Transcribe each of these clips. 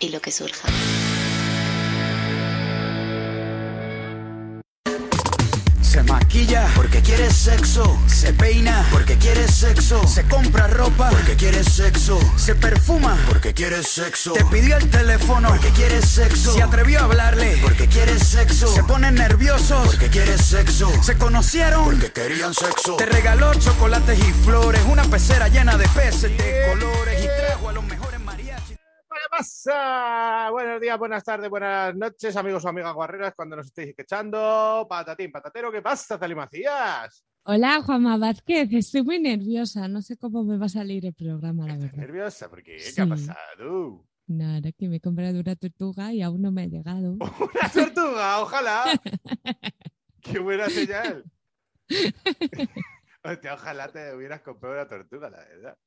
y lo que surja. Se maquilla porque quiere sexo. Se peina porque quiere sexo. Se compra ropa porque quiere sexo. Se perfuma porque quiere sexo. Te pidió el teléfono porque quiere sexo. Se atrevió a hablarle porque quiere sexo. Se ponen nerviosos porque quiere sexo. Se conocieron porque querían sexo. Te regaló chocolates y flores. Una pecera llena de peces de colores. Y trajo a los mejores mariachis. ¿Qué pasa? Buenos días, buenas tardes, buenas noches, amigos o amigas guarreras, cuando nos estéis escuchando. Patatín, patatero, ¿qué pasa, Tali Macías? Hola, Juanma Vázquez. Estoy muy nerviosa. No sé cómo me va a salir el programa, la ¿Estás verdad. nerviosa? ¿Por qué? ¿Qué Sí. ha pasado? Nada, que me he comprado una tortuga y aún no me ha llegado. ¡Una tortuga! ¡Ojalá! ¡Qué buena señal! Hostia, ojalá te hubieras comprado una tortuga, la verdad.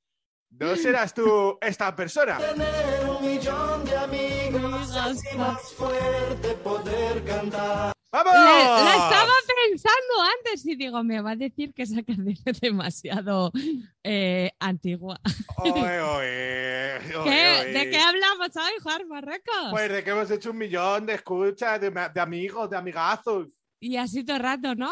¿No serás tú esta persona? Tener un millón de amigos así más fuerte poder cantar. ¡Vamos! La, la estaba pensando antes y digo, me va a decir que esa canción es demasiado eh, antigua. ¿Qué? oe. ¿De qué hablamos hoy, Juan Marruecos? Pues de que hemos hecho un millón de escuchas, de, de amigos, de amigazos. Y así todo el rato, ¿no?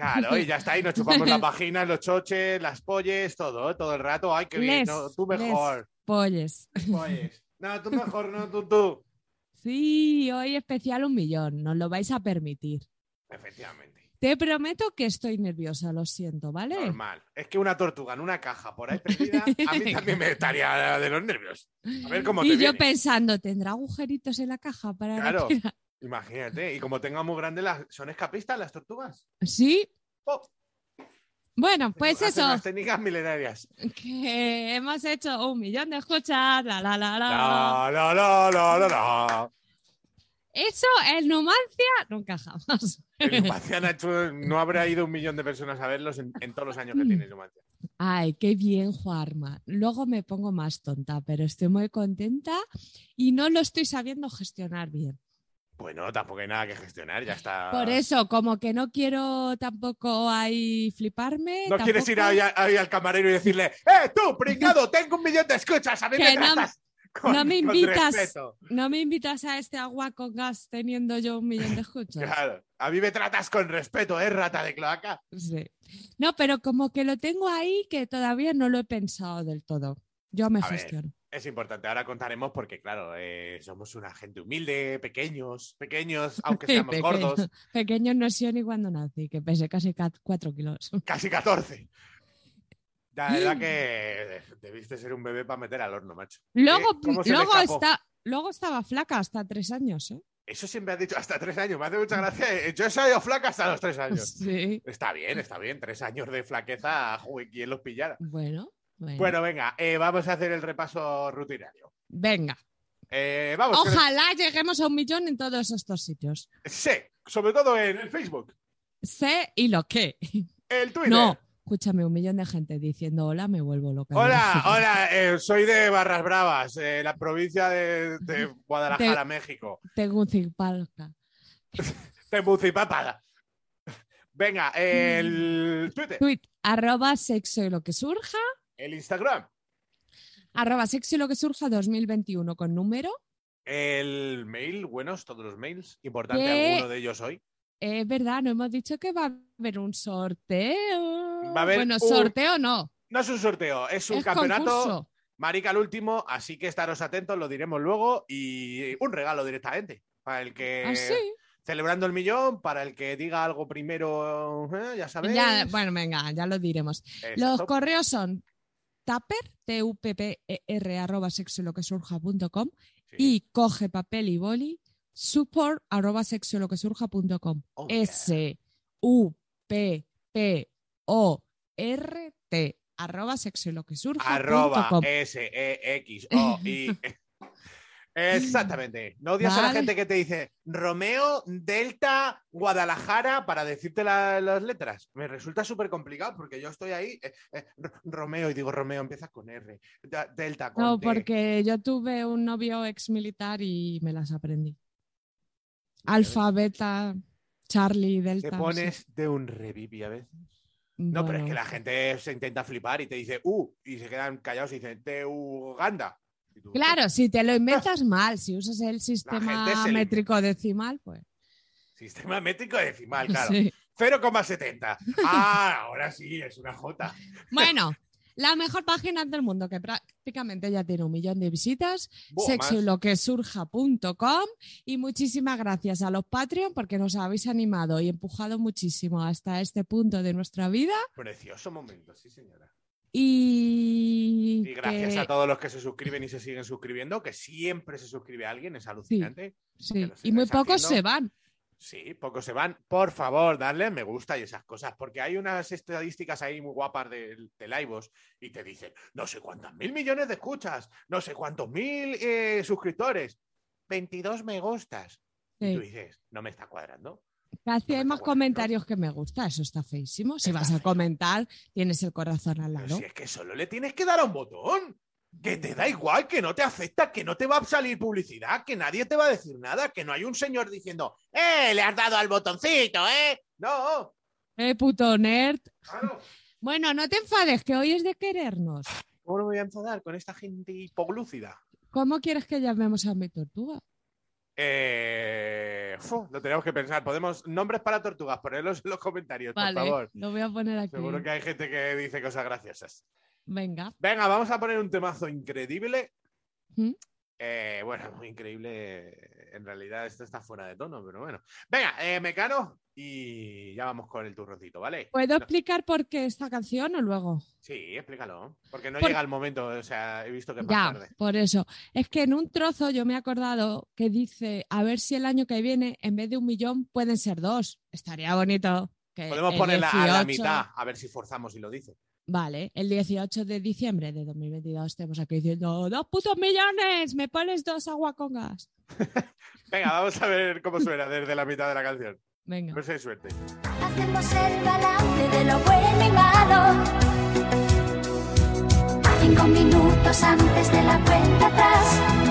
Claro, y ya está, y nos chupamos las vaginas, los choches, las polles, todo, todo el rato. Ay, qué bien, Les, no, tú mejor. Polles. Polles. No, tú mejor, no, tú, tú. Sí, hoy especial un millón. Nos lo vais a permitir. Efectivamente, Te prometo que estoy nerviosa, lo siento, ¿vale? normal. Es que una tortuga en una caja por ahí perdida, a mí también me estaría de los nervios. A ver cómo te Y yo viene. pensando, ¿tendrá agujeritos en la caja para Claro. Imagínate, y como tenga muy grande, las... ¿son escapistas las tortugas? Sí. Oh, Bueno, pues hacen eso, Las técnicas milenarias. que hemos hecho un millón de escuchas, la la la la. La, la, la, la, la. Eso en Numancia nunca jamás. El Numancia, Nacho, no habrá ido un millón de personas a verlos en, en todos los años que tiene Numancia. Ay, qué bien, Juarma. Luego me pongo más tonta, pero estoy muy contenta y no lo estoy sabiendo gestionar bien. Bueno, tampoco hay nada que gestionar, ya está. Por eso, como que no quiero tampoco ahí fliparme. ¿No quieres ir ahí, ahí al camarero y decirle, ¡eh, tú, pringado, tengo un millón de escuchas! A mí me no- tratas con, no me invitas. respeto". No me invitas a este agua con gas teniendo yo un millón de escuchas. Claro, a mí me tratas con respeto, ¿eh, rata de cloaca? Sí. No, pero como que lo tengo ahí que todavía no lo he pensado del todo. Yo me A ver. Es importante, ahora contaremos porque, claro, eh, somos una gente humilde, pequeños, pequeños, aunque seamos gordos, Pequeño no sido ni cuando nací, que pesé casi 4 kilos. casi 14. La verdad que debiste ser un bebé para meter al horno, macho. Luego, Eh, ¿cómo se me luego, escapó? está, luego estaba flaca hasta tres años, ¿eh? Eso siempre has dicho hasta tres años, me hace mucha gracia. Eh, Yo he salido flaca hasta los tres años. Sí. Está bien, está bien. Tres años de flaqueza, joder, ¿quién los pillara? Bueno, bueno. Bueno, venga, eh, vamos a hacer el repaso rutinario. Venga. Eh, vamos. Ojalá lleguemos a un millón en todos estos sitios. Sí, sobre todo en el Facebook, Sé y lo que. el Twitter. No, escúchame, un millón de gente diciendo hola, me vuelvo loca. Hola, hola, eh, soy de Barras Bravas, eh, la provincia de, de Guadalajara, De- México. Tengo un cipalca. De Mucipapada. Venga, el Twitter, Tweet, arroba sexo y lo que surja. El Instagram, Arroba sexo y lo que surja 2021 con número. el mail, buenos todos los mails, importante ¿Qué? alguno de ellos hoy. Es verdad, no hemos dicho que va a haber un sorteo. Va a haber bueno, un- sorteo no. No es un sorteo, es un es campeonato. concurso. Marica al último, así que estaros atentos, lo diremos luego. Y un regalo directamente. Para el que. Ah, sí. Celebrando el millón, para el que diga algo primero, ¿eh? ya sabéis. Ya, bueno, venga, ya lo diremos. Exacto. Los correos son tupper, t u p p e r arroba sexo lo que Sí. y coge papel y boli support arroba sexo lo que surja.com. Oh. S U P P O R T arroba sexo lo que surja Arroba punto. S E X O I. Exactamente. No odias a la gente que te dice Romeo, Delta, Guadalajara para decirte la- las letras. Me resulta súper complicado porque yo estoy ahí. eh, eh, Romeo, y digo Romeo, empieza con R. Delta con No, porque yo tuve un novio ex militar y me las aprendí. Alfa, beta, Charlie, Delta. Te sí. pones de un revivi a veces. No, pero es que la gente se intenta flipar y te dice, uh, y se quedan callados y dicen, de Uganda. Claro, si te lo inventas mal, si usas el sistema le- métrico decimal, pues. Sistema métrico decimal, claro. sí. 0,70. Ah, ahora sí, es una J. Bueno, la mejor página del mundo que prácticamente ya tiene un millón de visitas, Buah, sexo y más. lo que surja.com y muchísimas gracias a los Patreon porque nos habéis animado y empujado muchísimo hasta este punto de nuestra vida Precioso momento, sí, señora. Y, Y gracias que- a todos los que se suscriben y se siguen suscribiendo, que siempre se suscribe alguien, es alucinante. sí, y muy pocos haciendo. se van. Sí, pocos se van. Por favor, darle me gusta y esas cosas, porque hay unas estadísticas ahí muy guapas del de Livos y te dicen, no sé cuántos mil millones de escuchas, no sé cuántos mil eh, suscriptores, 22 me gustas. Y tú dices, no me está cuadrando. Casi hay más comentarios que me gusta, eso está feísimo. Si vas a comentar, tienes el corazón al lado. si es que solo le tienes que dar a un botón. Que te da igual, que no te afecta, que no te va a salir publicidad, que nadie te va a decir nada, que no hay un señor diciendo, ¡eh! Le has dado al botoncito, ¿eh? No, Eh, puto nerd. claro. Bueno, no te enfades, que hoy es de querernos. ¿Cómo no me voy a enfadar con esta gente hipoglúcida? ¿Cómo quieres que llamemos a mi tortuga? Eh, lo tenemos que pensar. Podemos, nombres para tortugas, ponerlos en los comentarios, por favor. lo voy a poner aquí. Seguro que hay gente que dice cosas graciosas. Venga. Venga, vamos a poner un temazo increíble. ¿Mm? Eh, bueno, muy increíble. En realidad esto está fuera de tono, pero bueno. Venga, eh, Mecano, y ya vamos con el turroncito, ¿vale? ¿Puedo No, explicar por qué esta canción o luego? sí, explícalo. Porque no Por- llega el momento, o sea, he visto que es Ya, más tarde. por eso. Es que en un trozo yo me he acordado que dice, a ver si el año que viene, en vez de un millón, pueden ser dos. Estaría bonito. Que Podemos ponerla a la 18 mitad, a ver si forzamos y lo dice. Vale, el 18 de diciembre de 2022 estemos aquí diciendo, dos putos millones, me pones dos aguacongas. Venga, vamos a ver cómo suena desde la mitad de la canción. A Venga. ver si hay suerte. Hacemos el balance de lo bueno y malo. Cinco minutos antes de la cuenta atrás.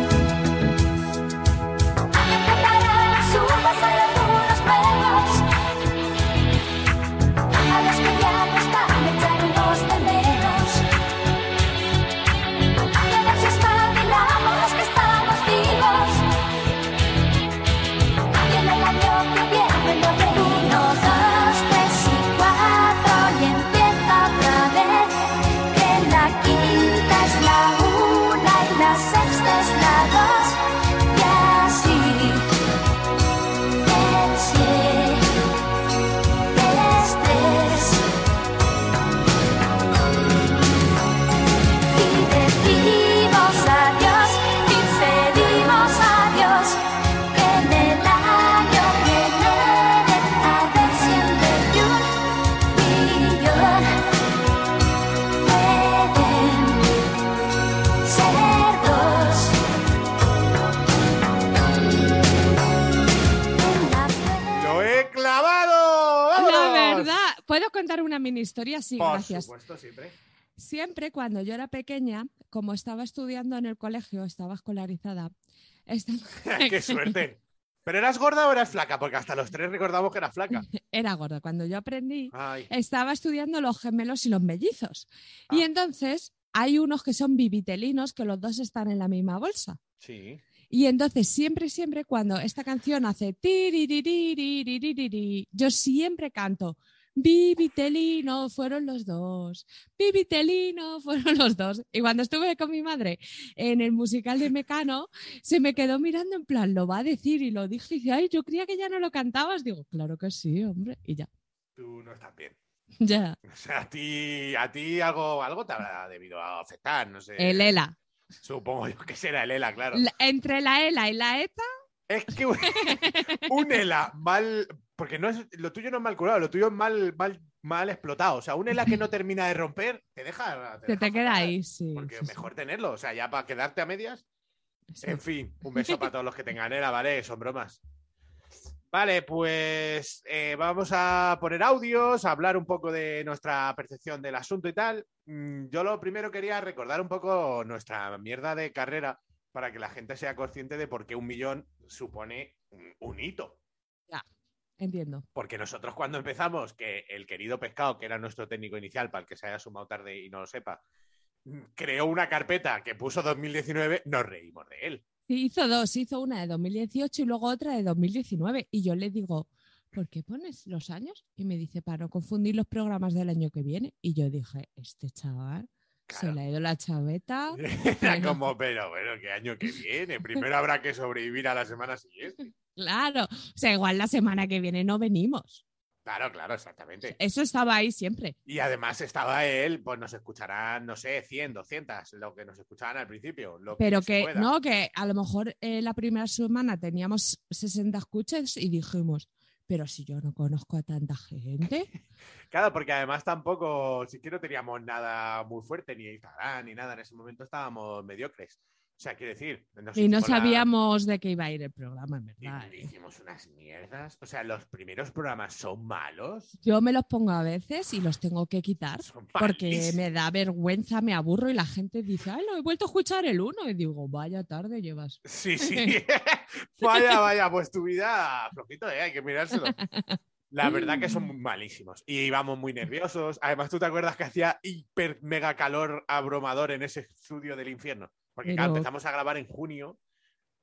contar una mini historia? Sí, gracias. Por supuesto, siempre. Siempre cuando yo era pequeña, como estaba estudiando en el colegio, estaba escolarizada. ¡Qué suerte! ¿Pero eras gorda o eras flaca? Porque hasta los tres recordamos que era flaca. Era gorda. Cuando yo aprendí, estaba estudiando los gemelos y los mellizos. Ah. Y entonces hay unos que son bibitelinos, que los dos están en la misma bolsa. Sí. Y entonces siempre, siempre cuando esta canción hace... Yo siempre canto Bibitelino fueron los dos, Bibitelino fueron los dos. Y cuando estuve con mi madre en el musical de Mecano, se me quedó mirando en plan, lo va a decir y lo dije y dice, ay, yo creía que ya no lo cantabas. Digo, claro que sí, hombre. Y ya, Tú no estás bien. ya. O sea, a ti, a ti algo, algo te habrá debido afectar, no sé. El ELA. Supongo yo que será el ELA, claro. La- entre la ELA y la ETA, Es que un, un ELA mal. Porque no es, lo tuyo no es mal curado, lo tuyo es mal, mal, mal explotado. O sea, un ELA que no termina de romper, te deja. deja te queda fatal. ahí, sí. Porque sí, mejor tenerlo. O sea, ya para quedarte a medias. sí. En fin, un beso para todos los que tengan ELA, ¿vale? Son bromas. Vale, pues eh, vamos a poner audios, a hablar un poco de nuestra percepción del asunto y tal. Mm, Yo lo primero quería recordar un poco nuestra mierda de carrera para que la gente sea consciente de por qué un millón supone un, un hito. Entiendo. Porque nosotros cuando empezamos, que el querido Pescado, que era nuestro técnico inicial, para el que se haya sumado tarde y no lo sepa, creó una carpeta que puso 2019, nos reímos de él. Sí, hizo dos, hizo una de 2018 y luego otra de 2019. Y yo le digo, ¿por qué pones los años? Y me dice, para no confundir los programas del año que viene. Y yo dije, este chaval se le ha ido la chaveta. Era como, pero bueno, ¿qué año que viene? Primero habrá que sobrevivir a la semana siguiente. Claro, o sea, igual la semana que viene no venimos. Claro, claro, exactamente. Eso estaba ahí siempre. Y además estaba él, pues nos escucharán, no sé, 100, 200, lo que nos escuchaban al principio. Lo Pero que no, que a lo mejor eh, la primera semana teníamos 60 escuchas y dijimos, pero si yo no conozco a tanta gente. Claro, porque además tampoco, si que no teníamos nada muy fuerte, ni Instagram, ni nada. En ese momento estábamos mediocres. O sea, quiero decir. Y no la- sabíamos de qué iba a ir el programa, en y verdad. ¿eh? hicimos unas mierdas. O sea, los primeros programas son malos. Yo me los pongo a veces y los tengo que quitar Son porque me da vergüenza, me aburro y la gente dice, ay, lo he vuelto a escuchar el uno. Y digo, vaya tarde llevas. Sí, sí. vaya, vaya, pues tu vida, flojito, ¿eh? hay que mirárselo. La verdad que son malísimos. Y íbamos muy nerviosos. Además, ¿tú te acuerdas que hacía hiper mega calor abrumador en ese estudio del infierno? Porque claro, empezamos a grabar en junio.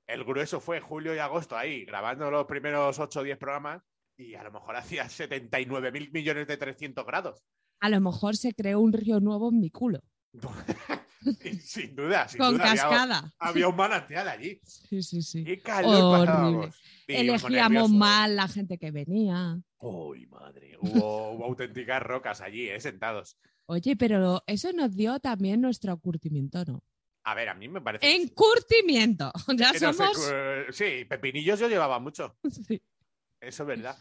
El grueso fue julio y agosto ahí, grabando los primeros 8 o 10 programas. Y a lo mejor hacía 79 mil millones de 300 grados. A lo mejor se creó un río nuevo en mi culo, sin duda, sin con duda. Cascada. había un manantial allí. Sí, sí, sí. Qué calor pasábamos. Elegíamos mal la gente que venía. Uy, madre. Hubo, hubo auténticas rocas allí, ¿eh? sentados. Oye, pero eso nos dio también nuestro curtimiento, ¿no? A ver, a mí me parece. Encurtimiento. Ya Que somos. cu- sí, pepinillos yo llevaba mucho. Sí. Eso es verdad.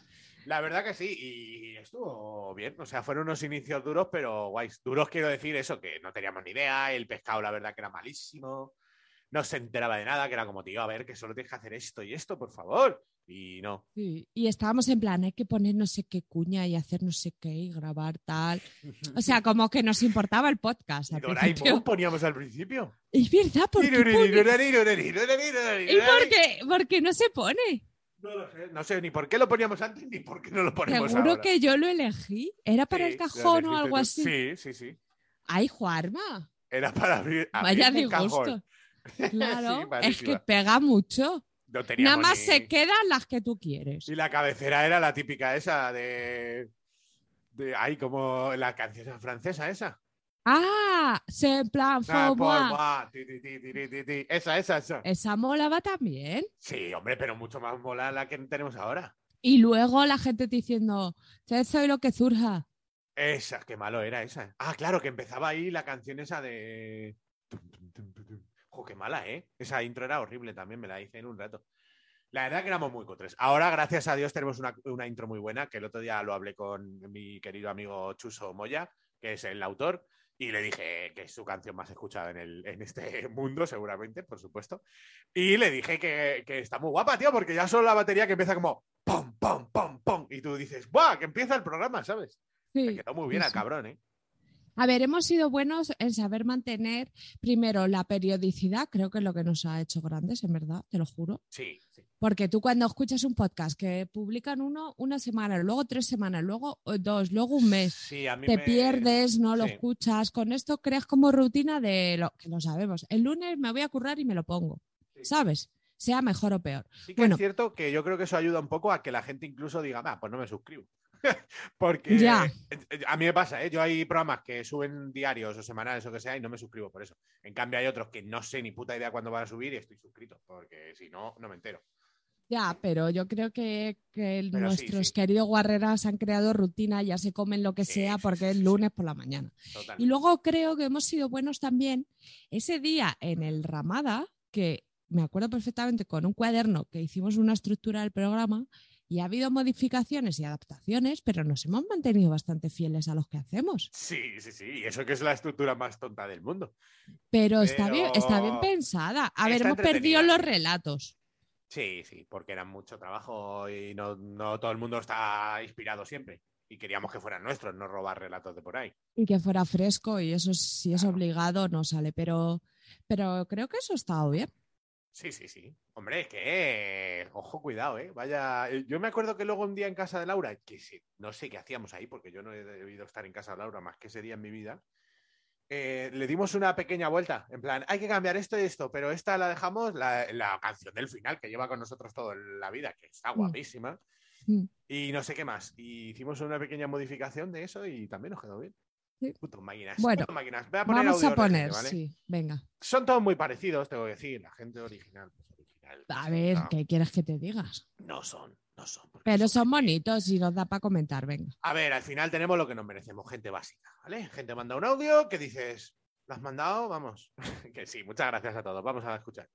La verdad que sí, y estuvo bien. O sea, fueron unos inicios duros, pero guays. Duros quiero decir eso, que no teníamos ni idea. El pescado, la verdad, que era malísimo. No se enteraba de nada, que era como, tío, a ver, que solo tienes que hacer esto y esto, por favor. Y no. Sí, Y estábamos en plan, hay que poner no sé qué cuña y hacer no sé qué y grabar tal. O sea, como que nos importaba el podcast. Al Doraemon poníamos al principio. Es verdad, ¿por qué pone- ¿Y por qué? Porque no se pone. No lo sé, no sé ni por qué lo poníamos antes ni por qué no lo ponemos Seguro ahora. que yo lo elegí. ¿Era para Sí, el cajón o algo así? Sí, sí, sí. Ay, Juarma. Era para abrir. Vaya abrir cajón. Claro, Sí, es que pega mucho. No Nada más ni- se quedan las que tú quieres. Y la cabecera era la típica esa de. de ay, como la canción francesa esa. Ah, se en plan Ah, moi. moi, ti, ti, ti. Esa, esa, esa. Esa molaba también. Sí, hombre, pero mucho más mola la que tenemos ahora. Y luego la gente diciendo, "Yo soy lo que surja. Esa, qué malo era esa. Ah, claro, que empezaba ahí la canción esa de. Tum, tum, tum, tum, tum. Jo, qué mala, ¿eh? Esa intro era horrible también, me la hice en un rato. La verdad que éramos muy cutres. Ahora, gracias a Dios, tenemos una, una intro muy buena, que el otro día lo hablé con mi querido amigo Chuso Moya, que es el autor, y le dije que es su canción más escuchada en, el, en este mundo, seguramente, por supuesto. Y le dije que, que está muy guapa, tío, porque ya solo la batería que empieza como pom, pom, pom, pom, y tú dices, ¡buah! Que empieza el programa, ¿sabes? Sí, Me quedó muy bien sí, al cabrón, ¿eh? A ver, hemos sido buenos en saber mantener primero la periodicidad, creo que es lo que nos ha hecho grandes, en verdad, te lo juro. Sí, sí. Porque tú cuando escuchas un podcast que publican uno una semana, luego tres semanas, luego eh, dos, luego un mes, Sí, a mí te me- pierdes, no lo escuchas, con esto creas como rutina de lo que lo sabemos. El lunes me voy a currar y me lo pongo, Sí. ¿sabes? Sea mejor o peor. Sí que Bueno. es cierto que yo creo que eso ayuda un poco a que la gente incluso diga, ah, pues no me suscribo. Porque Ya. eh, a mí me pasa, ¿eh? yo hay programas que suben diarios o semanales o que sea y no me suscribo por eso. En cambio hay otros que no sé ni puta idea cuándo van a subir y estoy suscrito, porque si no, no me entero. Ya, pero yo creo que, que Pero sí, nuestros sí. queridos guarreras han creado rutina, ya se comen lo que Sí, sea porque es lunes por la mañana. Totalmente. Y luego creo que hemos sido buenos también ese día en el Ramada, que me acuerdo perfectamente con un cuaderno que hicimos una estructura del programa y ha habido modificaciones y adaptaciones, pero nos hemos mantenido bastante fieles a los que hacemos. Sí, sí, sí. Y eso que es la estructura más tonta del mundo. Pero, está, bien, está bien pensada. A ver, está hemos perdido los relatos. Sí, sí, porque era mucho trabajo y no, no todo el mundo está inspirado siempre. Y queríamos que fueran nuestros, no robar relatos de por ahí. Y que fuera fresco y eso si es Claro. obligado no sale, pero, pero creo que eso ha estado bien. Sí, sí, sí. Hombre, es que, eh, ojo, cuidado, ¿eh? Vaya, eh, yo me acuerdo que luego un día en casa de Laura, que sí, no sé qué hacíamos ahí, porque yo no he debido estar en casa de Laura más que ese día en mi vida, eh, le dimos una pequeña vuelta. En plan, hay que cambiar esto y esto, pero esta la dejamos, la, la canción del final que lleva con nosotros toda la vida, que está Mm. guapísima. Mm. Y no sé qué más. Y hicimos una pequeña modificación de eso y también nos quedó bien. Sí. Puto máquinas. Bueno, puto máquinas. Voy a poner Vamos a poner, ¿vale? sí, venga. Son todos muy parecidos, tengo que decir. La gente original. pues, original, A pues, ver, no, ¿qué quieres que te digas? no son, no son. Pero son bonitos y nos da para comentar, venga. A ver, al final tenemos lo que nos merecemos, gente básica, ¿vale? Gente manda un audio que dices, ¿lo has mandado? Vamos. que sí, muchas gracias a todos. Vamos a escuchar.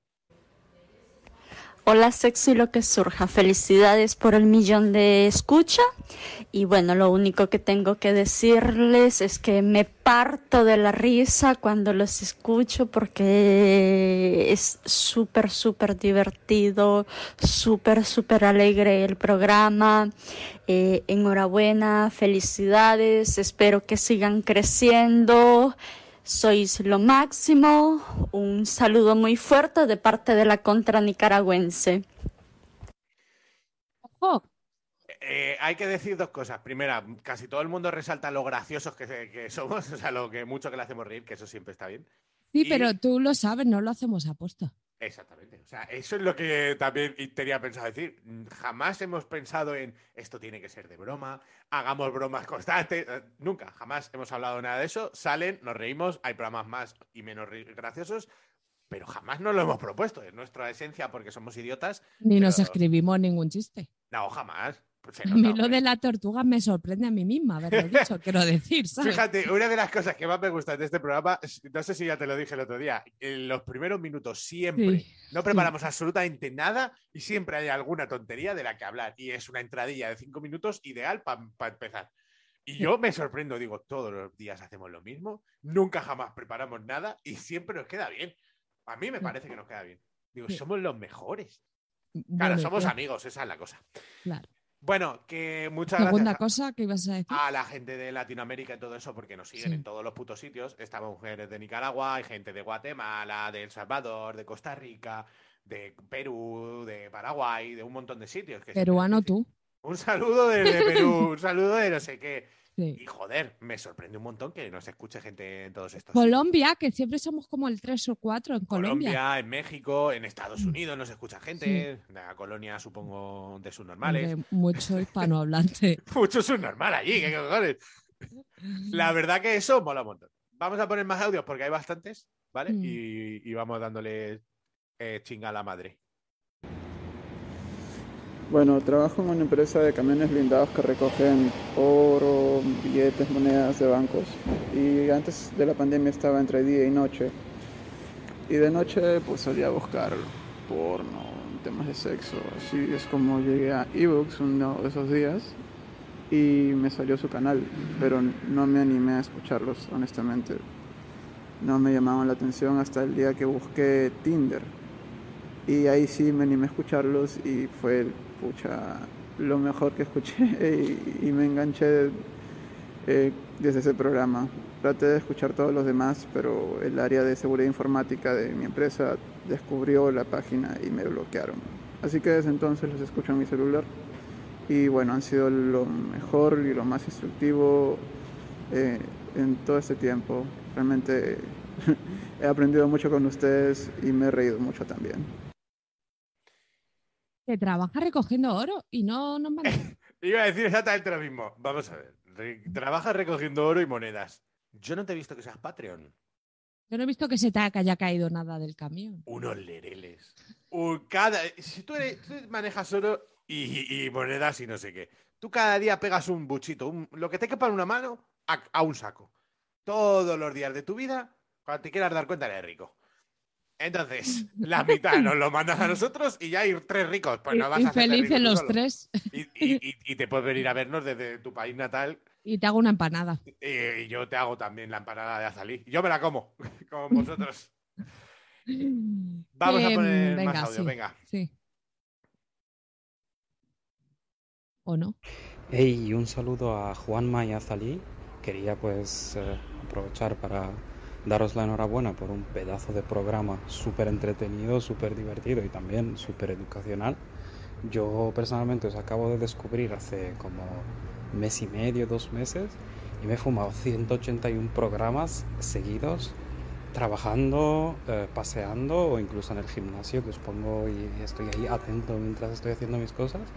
Hola sexo y lo que surja. Felicidades por el millón de escucha. Y bueno, lo único que tengo que decirles es que me parto de la risa cuando los escucho porque es súper, súper divertido, súper, súper alegre el programa. Eh, enhorabuena, felicidades. Espero que sigan creciendo. Sois lo máximo. Un saludo muy fuerte de parte de la contra nicaragüense. ¡Ojo! Eh, hay que decir dos cosas. Primera, casi todo el mundo resalta lo graciosos que, que somos, o sea, lo que mucho que le hacemos reír, que eso siempre está bien. Sí, Y- pero tú lo sabes, no lo hacemos a posta. Exactamente. O sea, eso es lo que también tenía pensado decir. Jamás hemos pensado en esto tiene que ser de broma, hagamos bromas constantes. Eh, Nunca, jamás hemos hablado nada de eso. Salen, nos reímos, hay programas más y menos graciosos, pero jamás nos lo hemos propuesto. Es nuestra esencia porque somos idiotas. Ni nos escribimos ningún chiste. No, jamás. Pues A mí lo de la tortuga me sorprende a mí misma haberlo dicho, quiero decir, ¿sabes? Fíjate, una de las cosas que más me gusta de este programa, no sé si ya te lo dije el otro día, en los primeros minutos siempre Sí, no preparamos absolutamente nada y siempre hay alguna tontería de la que hablar. Y es una entradilla de cinco minutos ideal para empezar. Y yo me sorprendo, digo, todos los días hacemos lo mismo, nunca jamás preparamos nada y siempre nos queda bien. A mí me Sí. parece que nos queda bien. Digo, Sí. somos los mejores. Claro, somos amigos, esa es la cosa. Claro. Bueno, que muchas Segunda gracias. a- cosa que ibas a decir. a la gente de Latinoamérica y todo eso, porque nos siguen Sí. en todos los putos sitios. Estamos mujeres de Nicaragua, hay gente de Guatemala, de El Salvador, de Costa Rica, de Perú, de Paraguay, de un montón de sitios. que Peruano tú. Un saludo desde Perú, un saludo de no sé qué. Sí. Y joder, me sorprende un montón que nos escuche gente en todos estos Colombia, que siempre somos como el 3 o 4 en Colombia. Colombia, en México, en Estados Mm. Unidos nos escucha gente, la colonia supongo de sus normales. Hombre, mucho hispanohablante. Mucho subnormal allí, ¿qué cojones? La verdad que eso mola un montón. Vamos a poner más audios porque hay bastantes, ¿vale? Mm. Y, y vamos dándole eh, chinga a la madre. Bueno, trabajo en una empresa de camiones blindados que recogen oro, billetes, monedas de bancos. Y antes de la pandemia estaba entre día y noche. Y de noche pues solía buscar porno, temas de sexo. Así es como llegué a ebooks uno de esos días y me salió su canal, pero no me animé a escucharlos, honestamente. No me llamaban la atención hasta el día que busqué Tinder. Y ahí sí me animé a escucharlos y fue pucha, lo mejor que escuché y, me enganché eh, desde ese programa. Traté de escuchar todos los demás, pero el área de seguridad informática de mi empresa descubrió la página y me bloquearon. Así que desde entonces los escucho en mi celular y bueno, han sido lo mejor y lo más instructivo eh, en todo este tiempo. Realmente he aprendido mucho con ustedes y me he reído mucho también. Que trabaja recogiendo oro y no nos manda. Iba a decir exactamente lo mismo. Vamos a ver. Re- Trabajas recogiendo oro y monedas. Yo no te he visto que seas Patreon. Yo no he visto que se te haya caído nada del camión. Unos lereles. Un cada... Si tú, eres- tú manejas oro y, y monedas y no sé qué, tú cada día pegas un buchito, un- lo que te quepa en una mano, a, a un saco. Todos los días de tu vida, cuando te quieras dar cuenta, eres rico. Entonces, la mitad nos lo mandas a nosotros y ya hay tres ricos. Pues no vas a rico tú los solo. tres. Y, y- y- y te puedes venir a vernos desde tu país natal Y te hago una empanada. y yo te hago también la empanada de azalí. Yo me la como, como vosotros. Vamos a poner venga, más audio, sí, venga. Sí. ¿O no? Hey, un saludo a Juanma y a Zalí. Quería pues eh, aprovechar para daros la enhorabuena por un pedazo de programa súper entretenido, súper divertido y también súper educacional. Yo personalmente os acabo de descubrir hace como mes y medio, dos meses y me he fumado 181 programas seguidos trabajando, eh, paseando o incluso en el gimnasio que os pongo y estoy ahí atento mientras estoy haciendo mis cosas.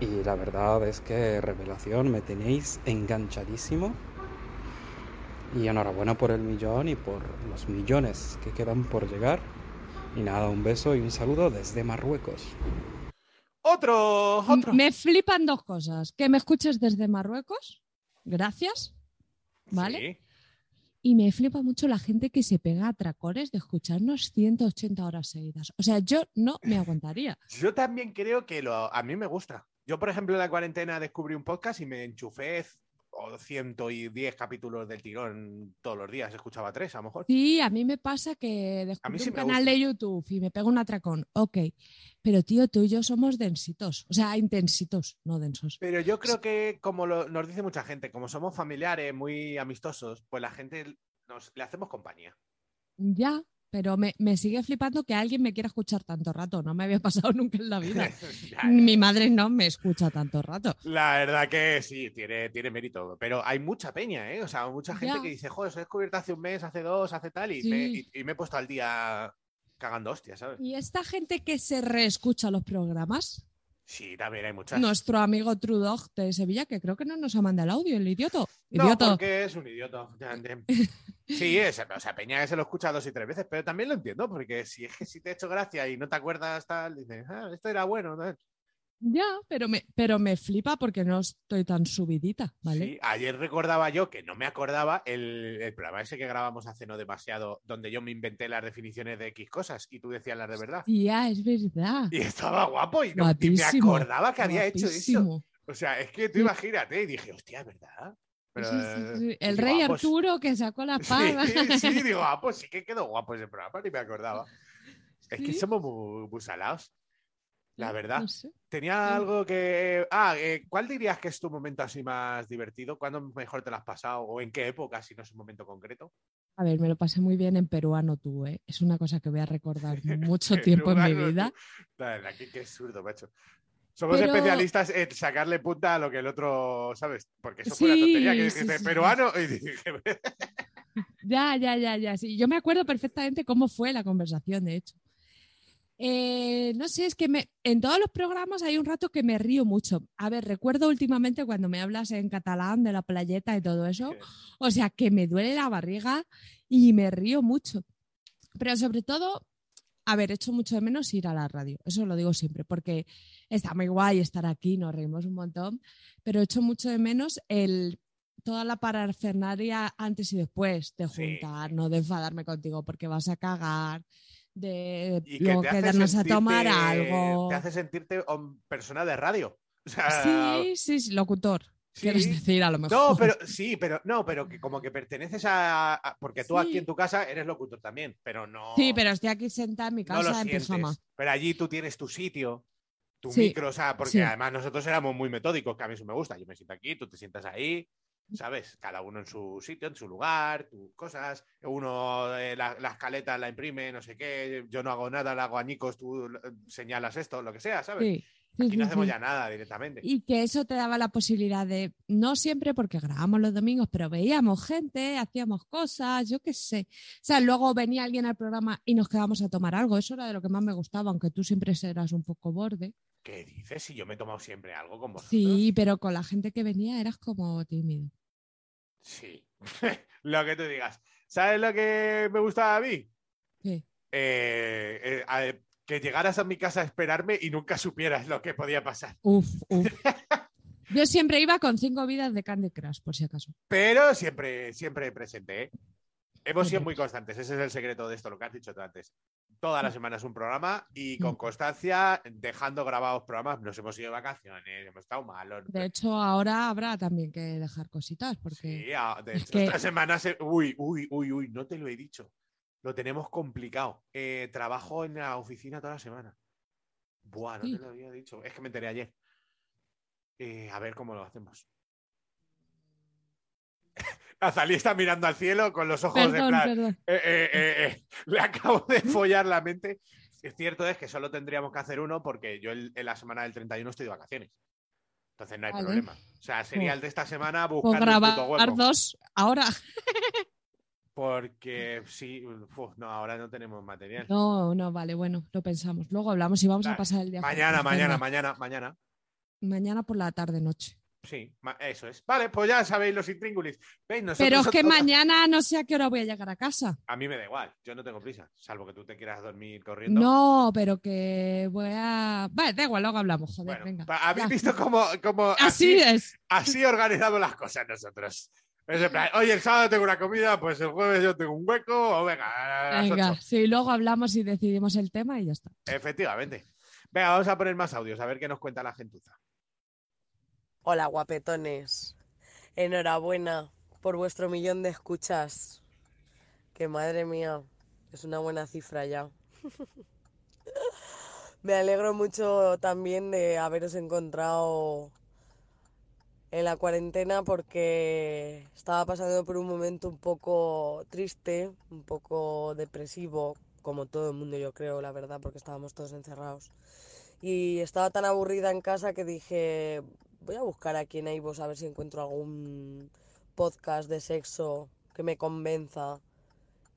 Y la verdad es que revelación, me tenéis enganchadísimo. Y enhorabuena por el millón y por los millones que quedan por llegar. Y nada, un beso y un saludo desde Marruecos. Otro, otro. Me flipan dos cosas. Que me escuches desde Marruecos. Gracias. ¿Vale? Sí. Y me flipa mucho la gente que se pega a tracones de escucharnos 180 horas seguidas. O sea, yo no me aguantaría. Yo también creo que lo, a mí me gusta. Yo, por ejemplo, en la cuarentena descubrí un podcast y me enchufé o 110 capítulos del tirón todos los días. Escuchaba tres, a lo mejor. Sí, a mí me pasa que descubrí sí un canal gusta. de YouTube y me pego un atracón. Ok. Pero tío, tú y yo somos densitos. O sea, intensitos, no densos. Pero yo creo que, como lo- nos dice mucha gente, como somos familiares, muy amistosos, pues la gente nos, le hacemos compañía. Ya, pero me, me sigue flipando que alguien me quiera escuchar tanto rato. No me había pasado nunca en la vida. Mi madre no me escucha tanto rato. La verdad que sí, tiene, tiene mérito. Pero hay mucha peña, ¿eh? O sea, mucha gente Ya. que dice, joder, os he descubierto hace un mes, hace dos, hace tal, y, Sí. me, y, y me he puesto al día cagando hostias, ¿sabes? Y esta gente que se reescucha los programas, Sí, también hay muchas. nuestro amigo Trudog de Sevilla, que creo que no nos ha mandado el audio, el idioto. No, Idioto. porque es un idiota. efectivamente. Sí, es, o sea, Peña que se lo escucha dos y tres veces, pero también lo entiendo, porque si es que si te he hecho gracia y no te acuerdas tal, dices, ah, esto era bueno. ¿no? Ya, pero me, pero me flipa porque no estoy tan subidita, ¿vale? Sí, ayer recordaba yo que no me acordaba el, el programa ese que grabamos hace no demasiado, donde yo me inventé las definiciones de X cosas y tú decías las de verdad. Ya, es verdad. Y estaba guapo y no me acordaba que había hecho eso. O sea, es que tú imagínate y dije, hostia, es verdad. Pero, Sí, sí, sí. eh, El digo, rey ah, pues- Arturo que sacó la espada. sí, digo, ah, pues sí que quedó guapo ese programa, ni me acordaba. Es que somos muy, muy salados. La verdad. No sé. Tenía algo que. Ah, eh, ¿cuál dirías que es tu momento así más divertido? ¿Cuándo mejor te lo has pasado? ¿O en qué época, si no es un momento concreto? A ver, me lo pasé muy bien en peruano tú, ¿eh? Es una cosa que voy a recordar mucho tiempo en mi vida. Verdad, que qué absurdo, macho. Somos Pero- especialistas en sacarle punta a lo que el otro, ¿sabes? Porque eso fue una tontería que sí, dijiste, sí. peruano, y dije, Ya, ya, ya, ya. Sí, yo me acuerdo perfectamente cómo fue la conversación, de hecho. Eh, no sé, es que me, en todos los programas hay un rato que me río mucho. A ver, recuerdo últimamente cuando me hablas en catalán de la playeta y todo eso, o sea, que me duele la barriga y me río mucho. Pero sobre todo, a ver, echo mucho de menos ir a la radio, eso lo digo siempre, porque está muy guay estar aquí, nos reímos un montón, pero echo mucho de menos el toda la parafernaria antes y después de Sí. juntarnos, de enfadarme contigo porque vas a cagar, de y luego quedarnos a tomar algo. Te hace sentirte persona de radio. O sea, Sí, sí, sí, locutor. sí. Quieres decir a lo mejor. No, pero sí, pero no, pero que como que perteneces a, a- porque tú Sí. aquí en tu casa eres locutor también, pero no. Sí, pero estoy aquí sentada en mi no lo casa en sientes. pijama. Pero allí tú tienes tu sitio, tu Sí, micro, o sea, porque además nosotros éramos muy metódicos, que a mí eso me gusta. Yo me siento aquí, tú te sientas ahí, ¿sabes? Cada uno en su sitio, en su lugar, tus cosas. Uno eh, la, la escaleta la imprime, no sé qué. Yo no hago nada, la hago añicos, tú señalas esto, lo que sea, ¿sabes? Sí, sí, Aquí no hacemos ya nada directamente. Y que eso te daba la posibilidad de, no siempre porque grabamos los domingos, pero veíamos gente, hacíamos cosas, yo qué sé. O sea, luego venía alguien al programa y nos quedábamos a tomar algo. Eso era de lo que más me gustaba, aunque tú siempre serás un poco borde. ¿Qué dices? Si yo me he tomado siempre algo con vosotros. Sí, pero con la gente que venía eras como tímido. Sí. lo que tú digas. ¿Sabes lo que me gustaba a mí? Sí. Eh, eh, a- que llegaras a mi casa a esperarme y nunca supieras lo que podía pasar. Uf, uf. Yo siempre iba con cinco vidas de Candy Crush, por si acaso. Pero siempre, siempre presente, ¿eh? Hemos sido muy constantes, ese es el secreto de esto, lo que has dicho tú antes. Todas las semanas un programa y con Mm. constancia, dejando grabados programas, nos hemos ido de vacaciones, hemos estado malos. De hecho, ahora habrá también que dejar cositas, porque Sí, ah, de es hecho, que- esta semana se- Uy, uy, uy, uy, no te lo he dicho. Lo tenemos complicado. Eh, trabajo en la oficina toda la semana. Buah, no Sí. te lo había dicho. Es que me enteré ayer. Eh, a ver cómo lo hacemos. Azalí está mirando al cielo con los ojos de plan. eh, eh, eh, eh, Le acabo de follar la mente. Es cierto es que solo tendríamos que hacer uno porque yo en la semana del 31 estoy de vacaciones. Entonces no hay Vale. problema. O sea, sería el de esta semana Puedo buscar un puto dos ahora. Porque sí, uf, no, ahora no tenemos material. No, no, vale, bueno, lo pensamos. Luego hablamos y vamos Vale. a pasar el día. Mañana, mañana, mañana, mañana. Mañana por la tarde, noche. Sí, eso es. Vale, pues ya sabéis los intríngulis. ¿Veis? Nosotros Pero es que mañana no sé a qué hora voy a llegar a casa. A mí me da igual, yo no tengo prisa, salvo que tú te quieras dormir corriendo. No, pero que voy a. Vale, da igual, luego hablamos, joder, Bueno, venga. ¿habéis Ya. visto cómo, cómo Así así, es. así organizamos las cosas nosotros? Es en plan, oye, el sábado tengo una comida, pues el jueves yo tengo un hueco, o venga, a las Venga, sí, luego hablamos y decidimos el tema y ya está. Efectivamente. Venga, vamos a poner más audios, a ver qué nos cuenta la gentuza. Hola, guapetones. Enhorabuena por vuestro millón de escuchas. Que madre mía, es una buena cifra ya. Me alegro mucho también de haberos encontrado en la cuarentena porque estaba pasando por un momento un poco triste, un poco depresivo, como todo el mundo yo creo, la verdad, porque estábamos todos encerrados. Y estaba tan aburrida en casa que dije, voy a buscar aquí en iVoox a ver si encuentro algún podcast de sexo que me convenza.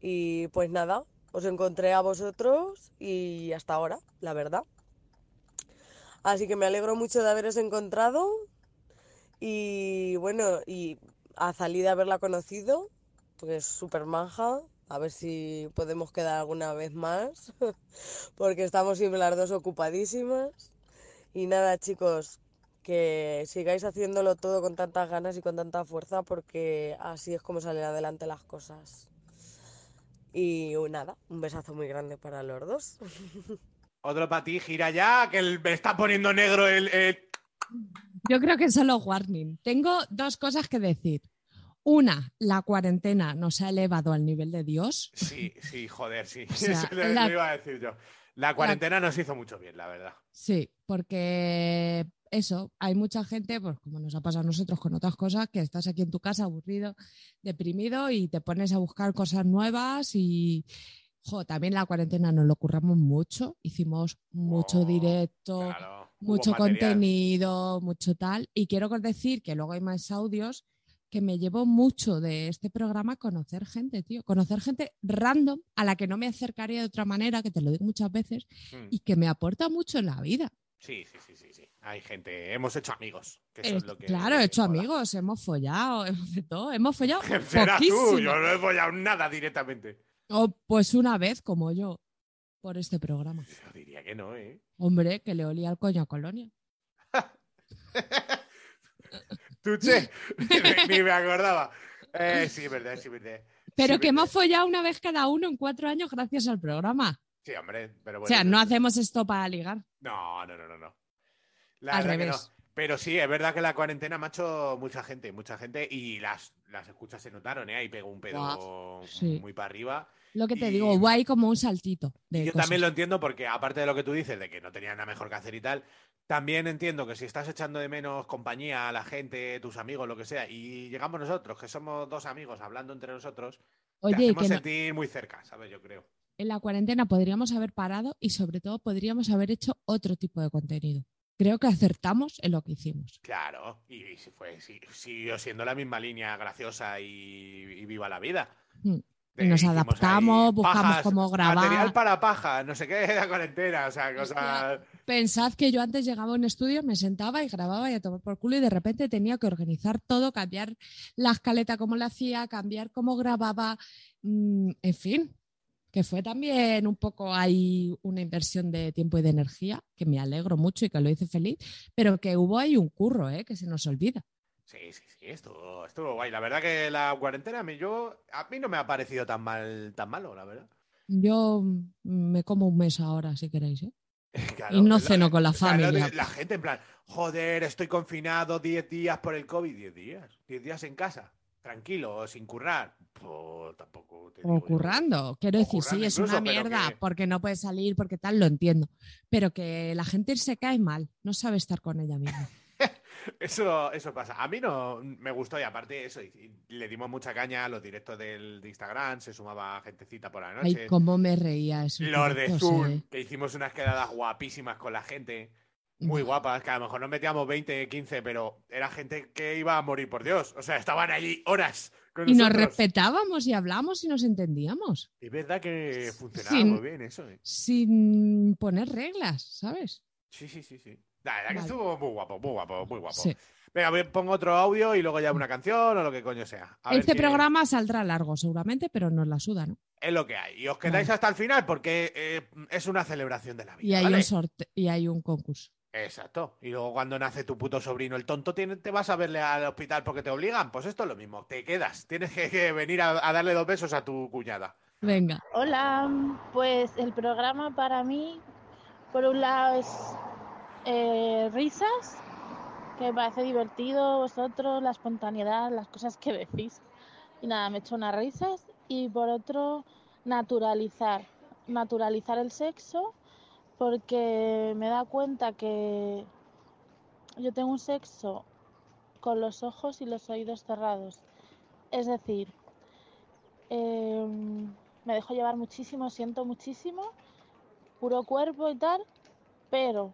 Y pues nada, os encontré a vosotros y hasta ahora, la verdad. Así que me alegro mucho de haberos encontrado y bueno, y a de haberla conocido, porque es súper maja. A ver si podemos quedar alguna vez más, porque estamos siempre las dos ocupadísimas. Y nada, chicos, que sigáis haciéndolo todo con tantas ganas y con tanta fuerza, porque así es como salen adelante las cosas. Y nada, un besazo muy grande para los dos. Otro para ti, gira ya, que el- me está poniendo negro el... el- Yo creo que solo warning. Tengo dos cosas que decir. Una, la cuarentena nos ha elevado al nivel de Dios. Sí, sí, joder, sí. O sea, Eso la- lo iba a decir yo. La cuarentena nos hizo mucho bien, la verdad. Sí, porque eso, hay mucha gente, pues como nos ha pasado a nosotros con otras cosas, que estás aquí en tu casa aburrido, deprimido y te pones a buscar cosas nuevas y jo, también la cuarentena nos lo curramos mucho, hicimos mucho Oh, directo, Claro, mucho material. contenido, mucho tal. Y quiero decir que luego hay más audios que me llevo mucho de este programa conocer gente, tío. Conocer gente random a la que no me acercaría de otra manera, que te lo digo muchas veces, Mm. y que me aporta mucho en la vida. Sí, sí, sí, sí, sí. Hay gente, hemos hecho amigos. Que eso Eh, es lo que, claro, he hecho mola. amigos, hemos follado, hemos de todo, hemos follado Serás tú, yo no he follado nada directamente. O, pues una vez, como yo, por este programa. Yo diría que no, ¿eh? Hombre, que le olía el coño a Colonia. Tú, che, ni, me acordaba. Eh, sí, verdad, sí, verdad. Pero Sí, que hemos follado una vez cada uno en cuatro años gracias al programa. Sí, hombre, pero o bueno. sea, no hacemos esto para ligar. No, no, no, no, no. La Al que revés. no. Pero sí, es verdad que la cuarentena hecho mucha gente, mucha gente, y las, las escuchas se notaron, ¿eh? Ahí pegó un pedo sí. muy para arriba. Lo que te Y- digo, ahí como un saltito. De yo cosas. también lo entiendo porque, aparte de lo que tú dices, de que no tenías nada mejor que hacer y tal, también entiendo que si estás echando de menos compañía a la gente, tus amigos, lo que sea, y llegamos nosotros, que somos dos amigos hablando entre nosotros, te Oye, hacemos que no- sentir muy cerca, ¿sabes? Yo creo. en la cuarentena podríamos haber parado y sobre todo podríamos haber hecho otro tipo de contenido. Creo que acertamos en lo que hicimos. Claro, y, y fue, si- siguió siendo la misma línea graciosa y, y viva la vida. Mm. De- Y nos adaptamos, ahí buscamos pajas, cómo grabar. Material para paja, no sé qué la cuarentena, o sea, cosas. Pensad que yo antes llegaba a un estudio, me sentaba y grababa y a tomar por culo y de repente tenía que organizar todo, cambiar la escaleta como la hacía, cambiar cómo grababa, mm, en fin, que fue también un poco ahí una inversión de tiempo y de energía, que me alegro mucho y que lo hice feliz, pero que hubo ahí un curro, ¿eh? que se nos olvida. Sí, sí, sí, estuvo, estuvo guay. La verdad que la cuarentena a mí, yo, a mí no me ha parecido tan mal, tan malo, la verdad. Yo mm, me como un mes ahora, si queréis. ¿eh? Claro, Y no ceno con la familia. la gente en plan, joder, estoy confinado 10 días por el COVID, 10 días, 10 días en casa, tranquilo, sin currar. Pues tampoco te digo O yo. currando. Quiero O decir, sí, es incluso, una mierda que- porque no puede salir, porque tal, lo entiendo. Pero que la gente se cae mal, no sabe estar con ella misma. Eso, eso pasa. A mí no me gustó y aparte eso, y- y le dimos mucha caña a los directos del, de Instagram, se sumaba gentecita por la Ay, noche. cómo me reía eso. Los de Zoom, que hicimos unas quedadas guapísimas con la gente. Muy guapas, que a lo mejor nos metíamos 20, 15, pero era gente que iba a morir por Dios. O sea, estaban allí horas con Y nos respetábamos y hablamos y nos entendíamos. Es verdad que funcionaba Sin- muy bien eso. ¿eh? Sin poner reglas, ¿sabes? Sí, sí, sí, sí. La verdad que estuvo muy guapo, muy guapo, muy guapo. Sí. Venga, voy- pongo otro audio y luego ya una canción o lo que coño sea. A ver Este programa saldrá largo seguramente, pero nos la suda, ¿no? Es lo que hay. Y os quedáis hasta el final porque eh, es una celebración de la vida. Y hay, ¿vale? un sorte y hay un concurso. Exacto. Y luego cuando nace tu puto sobrino, el tonto, tiene- te vas a verle al hospital porque te obligan. Pues esto es lo mismo. Te quedas. Tienes que, que venir a, a darle dos besos a tu cuñada. Venga. Hola, pues el programa para mí, por un lado es eh, risas, que me parece divertido vosotros, la espontaneidad, las cosas que decís. Y nada, me echo unas risas. Y por otro, naturalizar, naturalizar el sexo, porque me da cuenta que yo tengo un sexo con los ojos y los oídos cerrados. Es decir, em, me dejo llevar muchísimo, siento muchísimo, puro cuerpo y tal, pero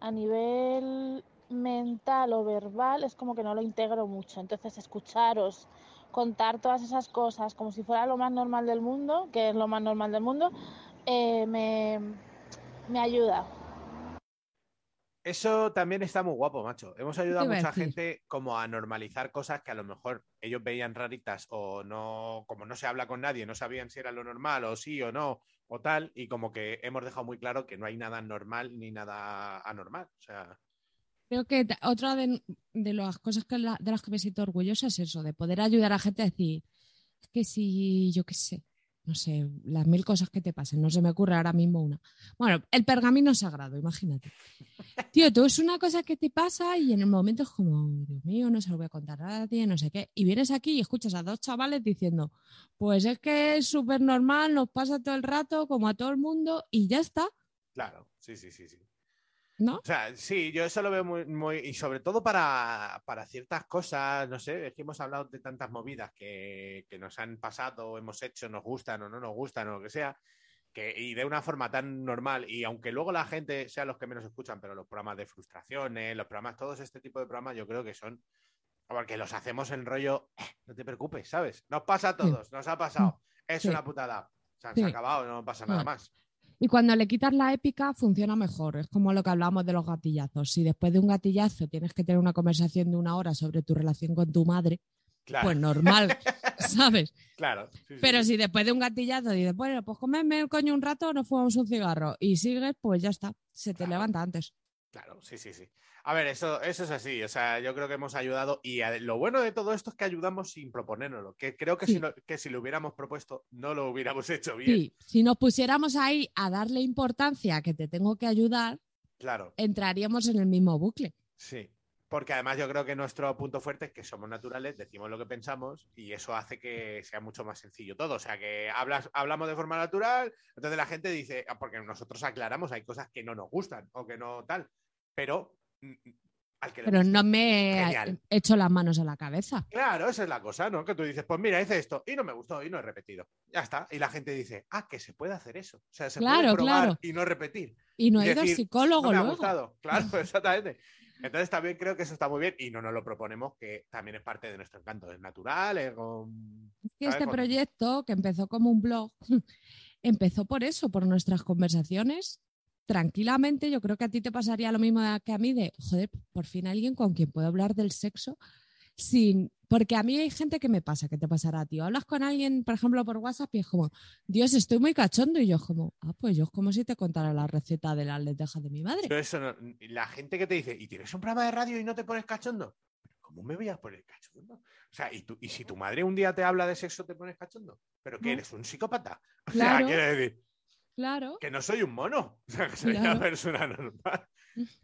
a nivel mental o verbal es como que no lo integro mucho. Entonces, escucharos contar todas esas cosas como si fuera lo más normal del mundo, que es lo más normal del mundo, eh, me, me ayuda. Eso también está muy guapo, macho. Hemos ayudado a mucha decir? gente como a normalizar cosas que a lo mejor ellos veían raritas o no, como no se habla con nadie, no sabían si era lo normal o sí o no o tal, y como que hemos dejado muy claro que no hay nada normal ni nada anormal. O sea, Creo que otra de, de las cosas que la- de las que me siento orgullosa es eso, de poder ayudar a gente a decir, es que si, yo qué sé, no sé, las mil cosas que te pasen, no se me ocurre ahora mismo una. Bueno, el pergamino sagrado, imagínate. Tío, tú es una cosa que te pasa y en el momento es como, Dios mío, no se lo voy a contar a nadie, no sé qué. Y vienes aquí y escuchas a dos chavales diciendo, pues es que es súper normal, nos pasa todo el rato, como a todo el mundo, y ya está, claro, sí, sí, sí, sí. ¿No? O sea, sí, yo eso lo veo muy, muy y sobre todo para, para ciertas cosas, no sé, es que hemos hablado de tantas movidas que, que nos han pasado, hemos hecho, nos gustan o no nos gustan o lo que sea, que, y de una forma tan normal, y aunque luego la gente sea los que menos escuchan, pero los programas de frustraciones, los programas, todos este tipo de programas, yo creo que son, porque los hacemos en rollo, "Eh, no te preocupes, ¿sabes? Nos pasa a todos, nos ha pasado, es Sí. una putada, o sea, se ha acabado, no pasa nada más. Y cuando le quitas la épica funciona mejor. Es como lo que hablamos de los gatillazos. Si después de un gatillazo tienes que tener una conversación de una hora sobre tu relación con tu madre, Claro, pues normal, ¿sabes? claro. sí, Pero sí. si después de un gatillazo dices, bueno, pues comerme el coño un rato, nos fumamos un cigarro y sigues, pues ya está, se te Claro. levanta antes. Claro, sí, sí, sí. A ver, eso, eso es así. O sea, yo creo que hemos ayudado y lo bueno de todo esto es que ayudamos sin proponérnoslo. Que creo que, Sí. si, lo, que si lo hubiéramos propuesto no lo hubiéramos hecho bien. Sí, si nos pusiéramos ahí a darle importancia a que te tengo que ayudar, Claro, entraríamos en el mismo bucle. sí. Porque además yo creo que nuestro punto fuerte es que somos naturales, decimos lo que pensamos y eso hace que sea mucho más sencillo todo. O sea, que hablas, hablamos de forma natural, entonces la gente dice, "Ah, porque nosotros aclaramos, hay cosas que no nos gustan o que no tal, pero al que le Pero guste, no me he hecho las manos a la cabeza. Claro, esa es la cosa, ¿no? Que tú dices, pues mira, hice esto y no me gustó y no he repetido. Ya está. Y la gente dice, ah, que se puede hacer eso. O sea, se Claro, puede probar claro. y no repetir. Y no he ido al psicólogo No me ha gustado. Claro, exactamente. Entonces también creo que eso está muy bien y no nos lo proponemos, que también es parte de nuestro encanto. Es natural, es con- Es que este Con- proyecto, que empezó como un blog, empezó por eso, por nuestras conversaciones. Tranquilamente, yo creo que a ti te pasaría lo mismo que a mí de, joder, por fin alguien con quien puedo hablar del sexo sin... Porque a mí hay gente que me pasa, que te pasará, tío. Hablas con alguien, por ejemplo, por WhatsApp y es como, Dios, estoy muy cachondo. Y yo es como, ah, pues yo es como si te contara la receta de las lentejas de mi madre. Yo eso no- la gente que te dice, ¿y tienes un programa de radio y no te pones cachondo? ¿Pero ¿Cómo me voy a poner cachondo? O sea, ¿y, tú, y si tu madre un día te habla de sexo, te pones cachondo? ¿Pero que No. eres un psicópata? O Claro. sea, quiero decir, Claro. que no soy un mono, o sea, que soy Claro. una persona normal.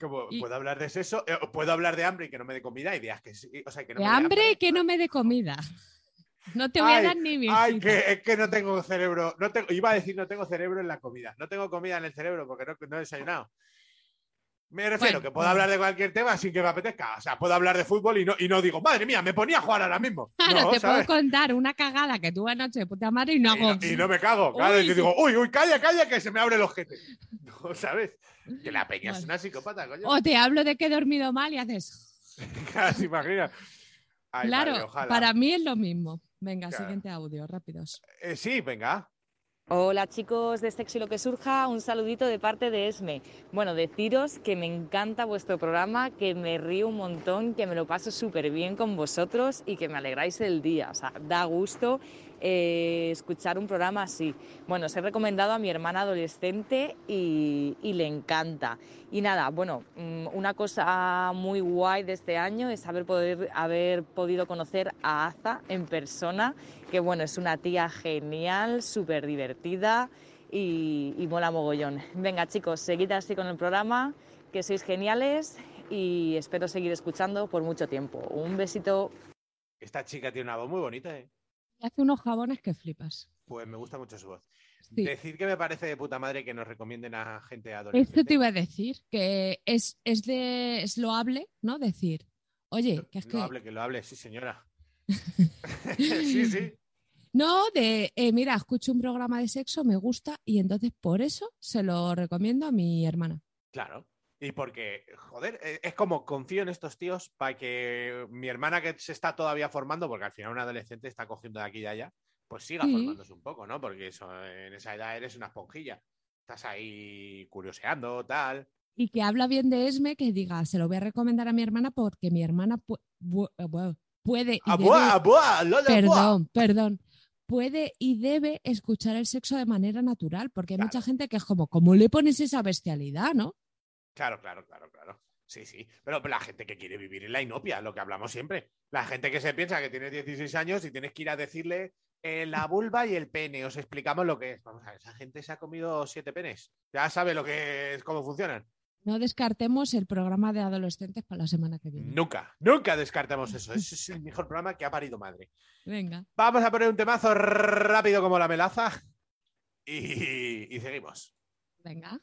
Como Y- puedo hablar de sexo, eh, puedo hablar de hambre y que no me dé comida y días que sí, o sea, que no De me hambre y que no me dé comida. No te voy a dar ni mi Ay, que es que no tengo cerebro, no tengo, iba a decir no tengo cerebro en la comida, no tengo comida en el cerebro porque no, no he desayunado. Me refiero Bueno, que puedo bueno. hablar de cualquier tema sin que me apetezca. O sea, puedo hablar de fútbol y no, y no digo, madre mía, me ponía a jugar ahora mismo. Claro, no, te ¿sabes? puedo contar una cagada que tuve anoche de puta madre y no Y hago. no, y no me cago. Claro, Uy, y te digo, uy, uy, calla, calla, que se me abre el ojete. No, ¿sabes? Que la peña es una psicópata, coño. O te hablo de que he dormido mal y haces. ¿te imaginas? Ay, claro, madre, para mí es lo mismo. Venga, Claro. siguiente audio, rápidos. Eh, sí, venga. Hola chicos de Sexy Lo que Surja, un saludito de parte de Esme. Bueno, deciros que me encanta vuestro programa, que me río un montón, que me lo paso súper bien con vosotros y que me alegráis el día. O sea, da gusto eh, escuchar un programa así. Bueno, os he recomendado a mi hermana adolescente y, le encanta. Y nada, bueno, mm, una cosa muy guay de este año es haber, poder, haber podido conocer a Aza en persona, que bueno, es una tía genial, súper divertida y, y mola mogollón. Venga chicos, seguid así con el programa, que sois geniales y espero seguir escuchando por mucho tiempo. Un besito. Esta chica tiene una voz muy bonita, ¿eh? Y hace unos jabones que flipas. Pues me gusta mucho su voz. Sí. Decir que me parece de puta madre que nos recomienden a gente Esto adolescente. te iba a decir, que es, es, de, es loable, ¿no? Decir, oye, que es Lo que. hable, que lo hable, sí, señora. sí, sí. No, de, eh, mira, escucho un programa de sexo, me gusta y entonces por eso se lo recomiendo a mi hermana. Claro. Y porque, joder, eh, es como confío en estos tíos para que mi hermana que se está todavía formando, porque al final un adolescente está cogiendo de aquí y de allá, pues siga Sí. formándose un poco, ¿no? Porque eso, en esa edad eres una esponjilla. Estás ahí curioseando, tal. Y que habla bien de Esme, que diga, se lo voy a recomendar a mi hermana porque mi hermana pu- puede y ¡Ah, debe- buah, buah, lo de buah! perdón, perdón, puede y debe escuchar el sexo de manera natural, porque hay mucha gente que es como, ¿cómo le pones esa bestialidad, no? Claro, claro, claro, claro. Sí, sí. Pero, pero la gente que quiere vivir en la inopia, lo que hablamos siempre. La gente que se piensa que tienes 16 años y tienes que ir a decirle eh, la vulva y el pene. Os explicamos lo que es. Vamos a ver, esa gente se ha comido siete penes. Ya sabe lo que es, cómo funcionan. No descartemos el programa de adolescentes para la semana que viene. Nunca, nunca descartamos eso. Ese es el mejor programa que ha parido madre. Venga. Vamos a poner un temazo rápido como la melaza y, y seguimos. Venga.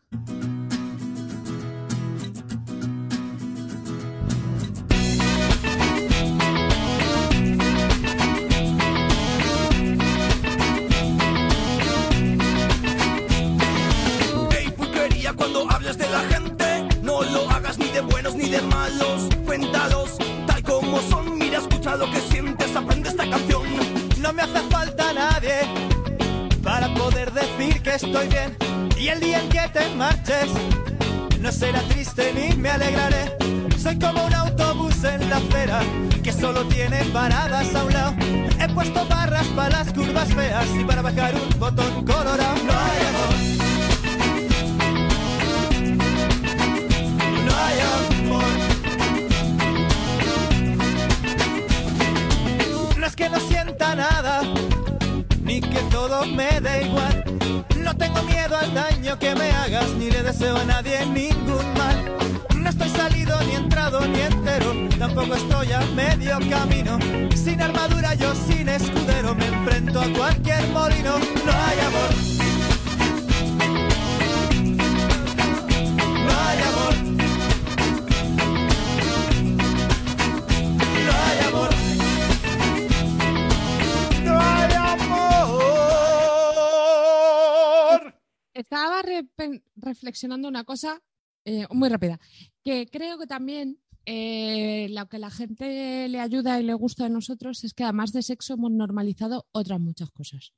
Cuando hables de la gente. De buenos ni de malos. Cuéntalos tal como son. Mira, escucha lo que sientes. Aprende esta canción. No me hace falta nadie para poder decir que estoy bien. Y el día en que te marches, no será triste ni me alegraré. Soy como un autobús en la acera que solo tiene paradas a un lado. He puesto barras para las curvas feas y para bajar un botón colorado. Que no sienta nada, ni que todo me dé igual. No tengo miedo al daño que me hagas, ni le deseo a nadie ningún mal. No estoy salido, ni entrado, ni entero, tampoco estoy a medio camino. Sin armadura, yo sin escudero, me enfrento a cualquier molino. No hay amor. Estaba reflexionando una cosa eh, muy rápida, que creo que también eh, lo que la gente le ayuda y le gusta de nosotros es que además de sexo hemos normalizado otras muchas cosas.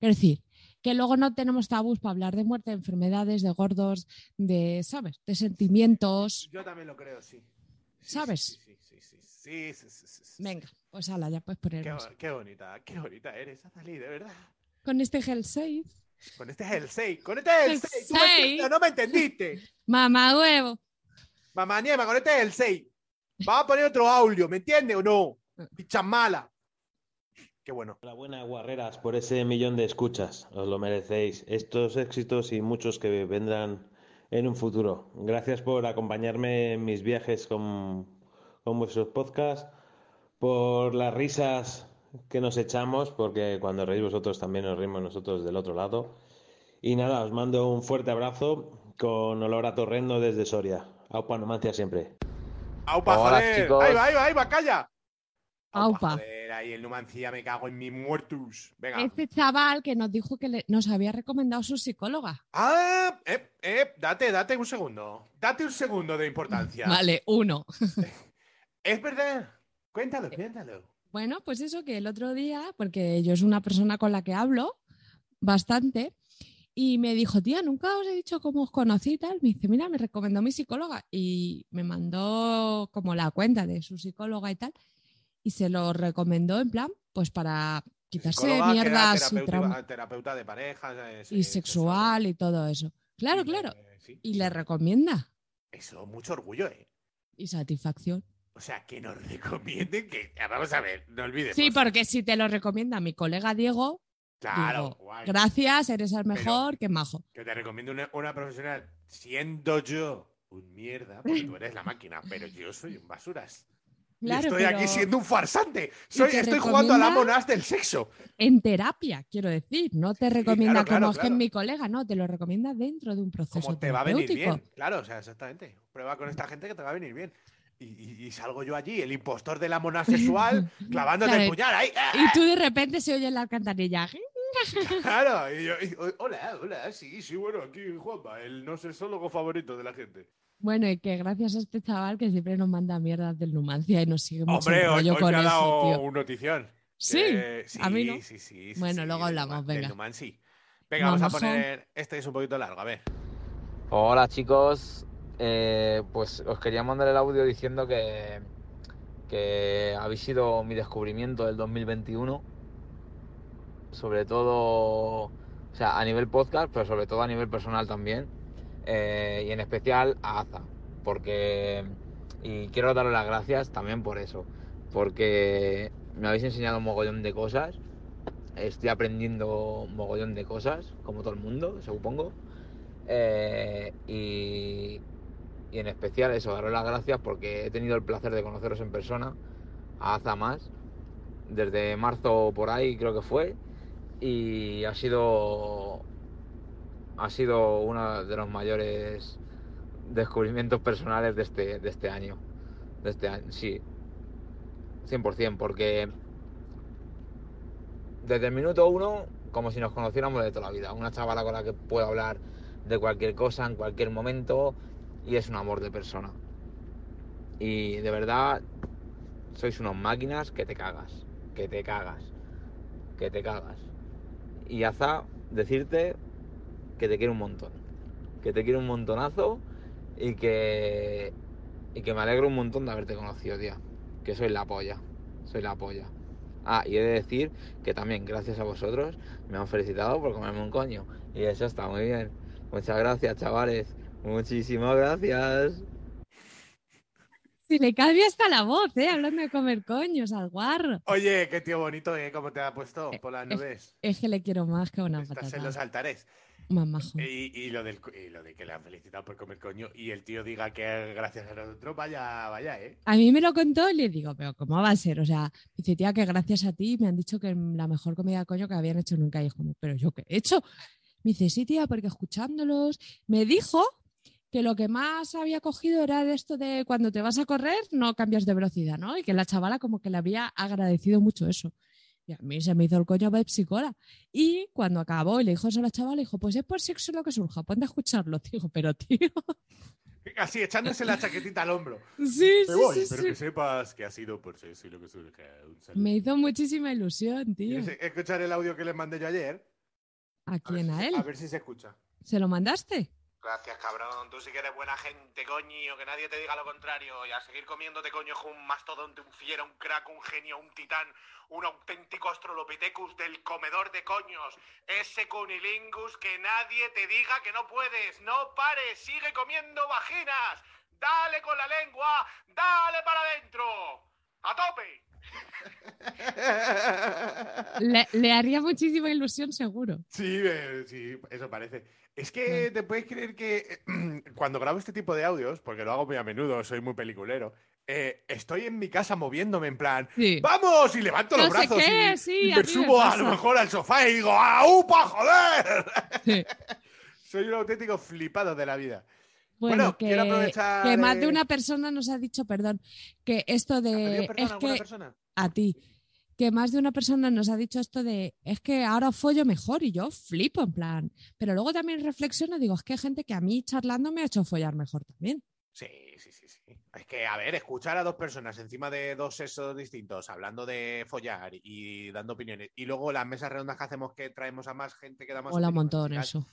Es decir, que luego no tenemos tabús para hablar de muerte, de enfermedades, de gordos, de, ¿sabes? De sentimientos. Yo también lo creo, sí. Sí, ¿Sabes? Sí, sí, sí, sí. Venga, pues ala, ya puedes poner Qué, bonita, qué bonita eres, Azalí, de verdad. Con este gel safe. Con este es el 6, con este es el 6. Tú me Seis. entiendes, no me entendiste. Mamá huevo. Mamá Niema, con este es el 6. Vamos a poner otro audio, ¿me entiendes o no? Picha mala. Qué bueno. Enhorabuena, guarreras, por ese millón de escuchas. Os lo merecéis. Estos éxitos y muchos que vendrán en un futuro. Gracias por acompañarme en mis viajes con, con vuestros podcasts, por las risas que nos echamos, porque cuando reís vosotros también nos reímos nosotros del otro lado. Y nada, os mando un fuerte abrazo, con olor a torrendo desde Soria. Aupa Numancia siempre. ¡Aupa, Hola, joder! chicos. ¡Ahí va, ahí va, ahí va, calla! Aupa. Joder, ahí el Numancia, me cago en mi muertus. Venga. Este chaval que nos dijo que le- nos había recomendado su psicóloga. Ah, eh, eh, date, date un segundo. Date un segundo de importancia. Vale, uno. Es verdad. Cuéntalo, cuéntalo. Bueno, pues eso que el otro día, porque yo es una persona con la que hablo bastante, y me dijo, tía, nunca os he dicho cómo os conocí y tal. Me dice, mira, me recomendó mi psicóloga y me mandó como la cuenta de su psicóloga y tal, y se lo recomendó en plan, pues para quitarse Psicóloga, mierdas traumas terapeuta de parejas. eh, y sexual y todo eso. Claro, claro. Y le recomienda. Eso, mucho orgullo, ¿eh? Y satisfacción. O sea, que nos recomienden que. ah, Vamos a ver, no olvides. Sí, porque si te lo recomienda mi colega Diego, Claro, digo, guay. gracias, eres el mejor, qué majo. Que te recomiendo una, una profesional, siendo yo un mierda, porque tú eres la máquina, pero yo soy un basuras. Claro, estoy pero- aquí siendo un farsante. Soy, estoy jugando a la monas del sexo. En terapia, quiero decir, no te recomienda claro, claro, como es que mi colega, no, te lo recomienda dentro de un proceso Como te va a venir bien. Claro, o sea, exactamente. Prueba con esta gente que te va a venir bien. Y, y- y salgo yo allí, el impostor de la mona sexual, clavándote Claro, el puñal ahí. ¡ah! Y tú de repente se oye en la alcantarilla. Claro, y yo, y- hola, hola, sí, sí, bueno, aquí Juanma, el no sexólogo favorito de la gente. Bueno, y que gracias a este chaval que siempre nos manda mierdas del Numancia y nos sigue mucho Hombre, hoy, con me ha eso, dado tío. un notición. Sí, Que- a mí no. Sí, sí, sí, Bueno, sí, luego hablamos, Numan- del venga. Numan, sí. Venga, vamos a poner. Este es un poquito largo, a ver. Hola chicos, Eh, pues os quería mandar el audio diciendo que, que habéis sido mi descubrimiento del 2021, sobre todo, o sea, a nivel podcast, pero sobre todo a nivel personal también, eh, y en especial a Aza, porque, y quiero daros las gracias también por eso, porque me habéis enseñado un mogollón de cosas, estoy aprendiendo un mogollón de cosas, como todo el mundo, supongo. Eh, y, y en especial eso, daros las gracias porque he tenido el placer de conoceros en persona, a Aza más, desde marzo por ahí creo que fue, y ha sido, ha sido uno de los mayores descubrimientos personales de este, de este año. De este año, sí. 100%, porque desde el minuto uno, como si nos conociéramos de toda la vida. Una chavala con la que puedo hablar de cualquier cosa, en cualquier momento, y es un amor de persona. Y de verdad, sois unos máquinas que te cagas, que te cagas, que te cagas. Y Aza, decirte que te quiero un montón, que te quiero un montonazo y que, y que me alegro un montón de haberte conocido, tía. Que soy la polla, soy la polla. Ah, y he de decir que también gracias a vosotros me han felicitado por comerme un coño. Y eso está muy bien. Muchas gracias, chavales. Muchísimas gracias. Si le cambia hasta la voz, ¿eh? Hablando de comer coños al guarro. Oye, qué tío bonito, ¿eh? ¿Cómo te ha puesto por las Es, nubes? es que le quiero más que una Estás en los patata. altares. Más majo. Y, y lo del, y lo de que le han felicitado por comer coño y el tío diga que gracias a nosotros, vaya, vaya, ¿eh? A mí me lo contó y le digo, pero ¿cómo va a ser? O sea, dice, tía, que gracias a ti me han dicho que la mejor comida de coño que habían hecho nunca. Y es como, ¿pero yo qué he hecho? Me dice, sí, tía, porque escuchándolos, me dijo que lo que más había cogido era de esto de cuando te vas a correr no cambias de velocidad, ¿no? Y que la chavala como que le había agradecido mucho eso. Y a mí se me hizo el coño de psicóloga. Y cuando acabó y le dijo eso a la chavala, dijo, pues es por sexo lo que surja, ponte a escucharlo. Digo, pero tío, Así, echándose la chaquetita al hombro. Sí, Me sí, voy, sí, pero sí. que sepas que ha sido por y lo que saludo. me hizo muchísima ilusión, tío. ¿Quieres escuchar el audio que les mandé yo ayer? ¿A quién? ¿A él? A ver si se escucha. ¿Se lo mandaste? Gracias, cabrón. Tú sí que eres buena gente, coño. Que nadie te diga lo contrario. Y a seguir comiéndote, coño, es un mastodonte, un fiera, un crack, un genio, un titán, un auténtico Australopithecus del comedor de coños. Ese cunilingus que nadie te diga que no puedes. No pares, sigue comiendo vaginas. Dale con la lengua, dale para adentro. ¡A tope! Le, le haría muchísima ilusión, seguro. Sí, eh, sí, eso parece. Es que te puedes creer que eh, cuando grabo este tipo de audios, porque lo hago muy a menudo, soy muy peliculero, eh, estoy en mi casa moviéndome en plan, Sí. ¡vamos! Y levanto No los brazos qué, y, sí, y a me subo a lo mejor al sofá y digo, ¡aupa, joder! Sí. Soy un auténtico flipado de la vida. Bueno, Bueno, que, quiero aprovechar que más de- una persona nos ha dicho, perdón, que esto de ¿Pedido perdón es a alguna que persona? a ti, que más de una persona nos ha dicho esto de es que ahora follo mejor y yo flipo en plan, pero luego también reflexiono, digo, es que hay gente que a mí charlando me ha hecho follar mejor también. Sí, sí, sí, sí. Es que, a ver, escuchar a dos personas encima de dos sexos distintos, hablando de follar y dando opiniones, y luego las mesas redondas que hacemos que traemos a más gente que damos Hola un montón eso.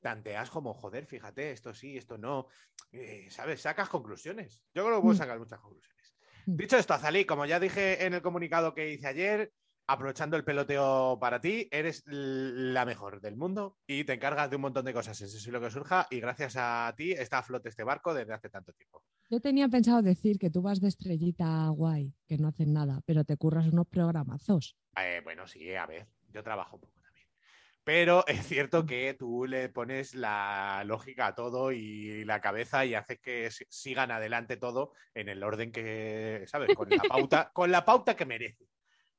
Tanteas como, joder, fíjate, esto sí, esto no. Eh, ¿Sabes? Sacas conclusiones. Yo creo que puedo Mm. sacar muchas conclusiones. Dicho esto, Azalí, como ya dije en el comunicado que hice ayer, aprovechando el peloteo para ti, eres la mejor del mundo y te encargas de un montón de cosas. Eso es lo que surja y gracias a ti está a flote este barco desde hace tanto tiempo. Yo tenía pensado decir que tú vas de estrellita guay, que no hacen nada, pero te curras unos programazos. Eh, bueno, sí, a ver, yo trabajo un poco. Pero es cierto que tú le pones la lógica a todo y la cabeza y haces que si- sigan adelante todo en el orden que, ¿sabes? Con la pauta, con la pauta que merece.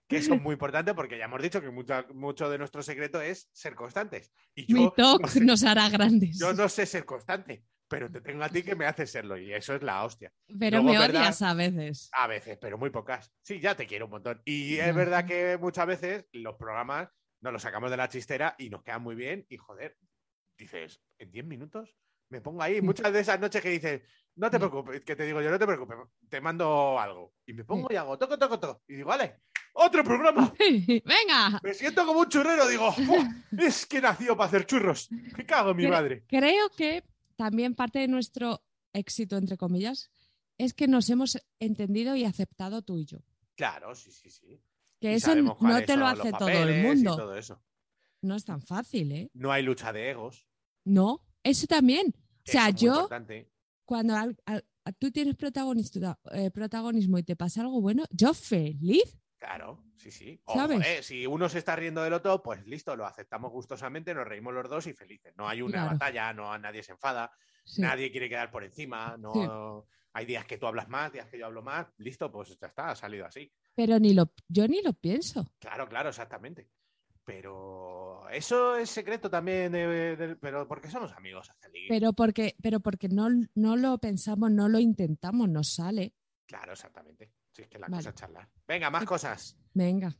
Que eso es muy importante porque ya hemos dicho que mucha- mucho de nuestro secreto es ser constantes. Y yo Mi no talk sé- nos hará grandes. yo no sé ser constante, pero te tengo a ti que me haces serlo y eso es la hostia. Pero Luego, me ¿verdad? odias a veces. A veces, pero muy pocas. Sí, ya te quiero un montón. Y es verdad que muchas veces los programas nos los sacamos de la chistera y nos quedan muy bien. Y joder, dices, en 10 minutos me pongo ahí. Muchas de esas noches que dices, no te preocupes, que te digo yo, no te preocupes, te mando algo. Y me pongo y hago toco, toco, toco. Y digo, vale, otro programa. Venga. Me siento como un churrero. Digo, "Buah, es que nació para hacer churros. Me cago en mi madre. Creo que también parte de nuestro éxito, entre comillas, es que nos hemos entendido y aceptado tú y yo. Claro, sí, sí, sí. Que eso no te lo hace todo el mundo. todo eso. No es tan fácil, ¿eh? No hay lucha de egos. No, eso también. O sea, yo, importante. cuando al- al- tú tienes protagonista- eh, protagonismo y te pasa algo bueno, yo feliz. Claro, sí, sí. O, ¿Sabes? joder, si uno se está riendo del otro, pues listo, lo aceptamos gustosamente, nos reímos los dos y felices. No hay una Claro. batalla, no nadie se enfada, Sí. nadie quiere quedar por encima, no hay días que tú hablas más, días que yo hablo más, listo, pues ya está, ha salido así. Pero ni lo, yo ni lo pienso. Claro, claro, exactamente. Pero eso es secreto también, de- de- pero porque somos amigos. Pero porque, pero porque no, no lo pensamos, no lo intentamos, nos sale. Claro, exactamente. Si es que la Vale. cosa es charlar. Venga, más cosas. Venga.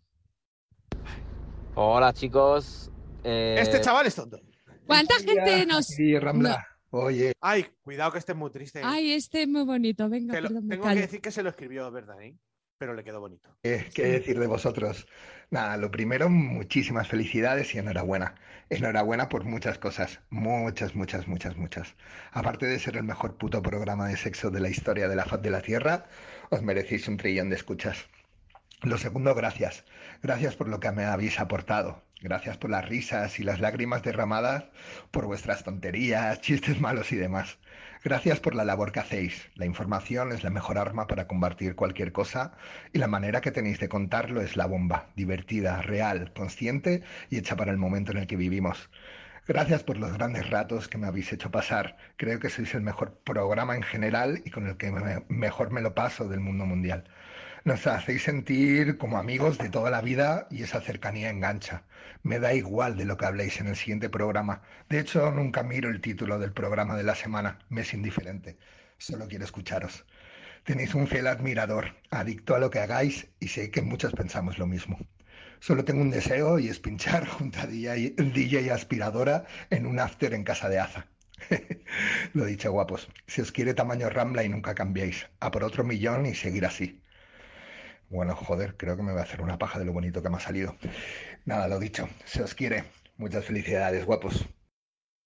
Hola chicos. Eh, Este chaval es tonto. ¿Cuánta gente nos.? Sí, Rambla. Oye, Ay, cuidado que esté muy triste. Ay, este es muy bonito. Venga, lo- perdón, tengo que decir que se lo escribió, ¿verdad? eh? Pero le quedó bonito. eh, ¿qué decir de vosotros? Nada, lo primero, muchísimas felicidades y enhorabuena. Enhorabuena por muchas cosas. Muchas, muchas, muchas, muchas. Aparte de ser el mejor puto programa de sexo de la historia de la faz de la Tierra, os merecéis un trillón de escuchas. Lo segundo, gracias. Gracias por lo que me habéis aportado. Gracias por las risas y las lágrimas derramadas, por vuestras tonterías, chistes malos y demás. Gracias por la labor que hacéis. La información es la mejor arma para combatir cualquier cosa y la manera que tenéis de contarlo es la bomba, divertida, real, consciente y hecha para el momento en el que vivimos. Gracias por los grandes ratos que me habéis hecho pasar. Creo que sois el mejor programa en general y con el que me- mejor me lo paso del mundo mundial. Nos hacéis sentir como amigos de toda la vida y esa cercanía engancha. Me da igual de lo que habléis en el siguiente programa. De hecho, nunca miro el título del programa de la semana. Me es indiferente. Solo quiero escucharos. Tenéis un fiel admirador, adicto a lo que hagáis y sé que muchos pensamos lo mismo. Solo tengo un deseo y es pinchar junto a DJ, aspiradora en un after en casa de Aza. Lo dicho, guapos. Si os quiere tamaño Rambla y nunca cambiéis. A por otro millón y seguir así. Bueno, joder, creo que me voy a hacer una paja de lo bonito que me ha salido. Nada, lo dicho. Se os quiere. Muchas felicidades, guapos.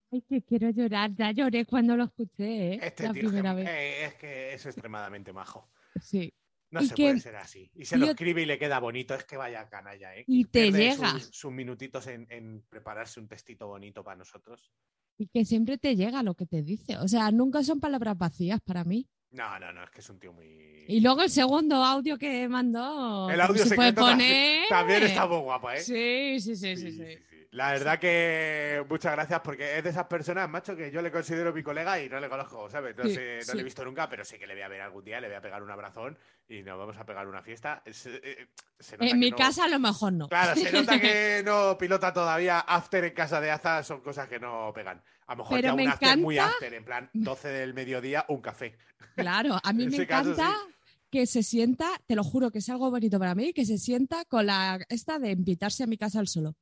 Ay, que quiero llorar. Ya lloré cuando lo escuché, ¿eh? Este la tío primera que- vez. eh, es que es extremadamente majo. Sí. No Y se que- puede ser así. Y se lo escribe y le queda bonito. Es que vaya canalla, ¿eh? Y te Pierde llega. Sus, sus minutitos en, en prepararse un textito bonito para nosotros. Y que siempre te llega lo que te dice. O sea, nunca son palabras vacías para mí. No, no, no, es que es un tío muy. Y luego el segundo audio que mandó. El audio se secreto también- poner. también está muy guapo, ¿eh? Sí, sí, sí, sí. sí. La verdad que muchas gracias porque es de esas personas, macho, que yo le considero mi colega y no le conozco, ¿sabes? No, Sí, sé, no sí. le he visto nunca, pero sí que le voy a ver algún día, le voy a pegar un abrazón y nos vamos a pegar una fiesta. Se, eh, se nota En que mi no- casa a lo mejor no. Claro, se nota que no pilota todavía after en casa de Aza, son cosas que no pegan. A lo mejor Pero ya me un after muy encanta- after, en plan 12 del mediodía, un café. Claro, a mí En me caso, encanta que se sienta, te lo juro que es algo bonito para mí, que se sienta con la esta de invitarse a mi casa al solo.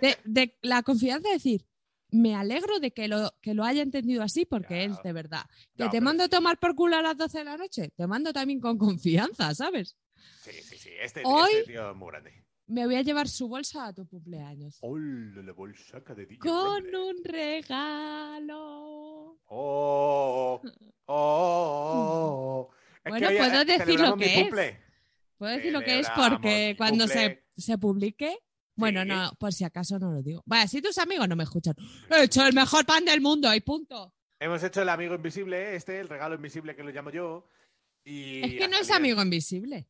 De, de la confianza de decir, me alegro de que lo, que lo haya entendido así porque es de verdad. Que No, te mando a tomar por culo a las 12 de la noche, te mando también con confianza, ¿sabes? Sí, sí, sí. Este, Hoy- este tío es muy grande. Me voy a llevar su bolsa a tu cumpleaños. Hola, la bolsaca de DJ Con un regalo. Oh, oh, oh, oh. Es Bueno, hoy, puedo eh, decir lo que es. Puedo decir lo que es porque cuando se, se publique, bueno, Sí. no, por si acaso no lo digo. Vaya, si tus amigos no me escuchan, he hecho el mejor pan del mundo y punto. Hemos hecho el amigo invisible, este, el regalo invisible que lo llamo yo. Y Es que no es amigo invisible.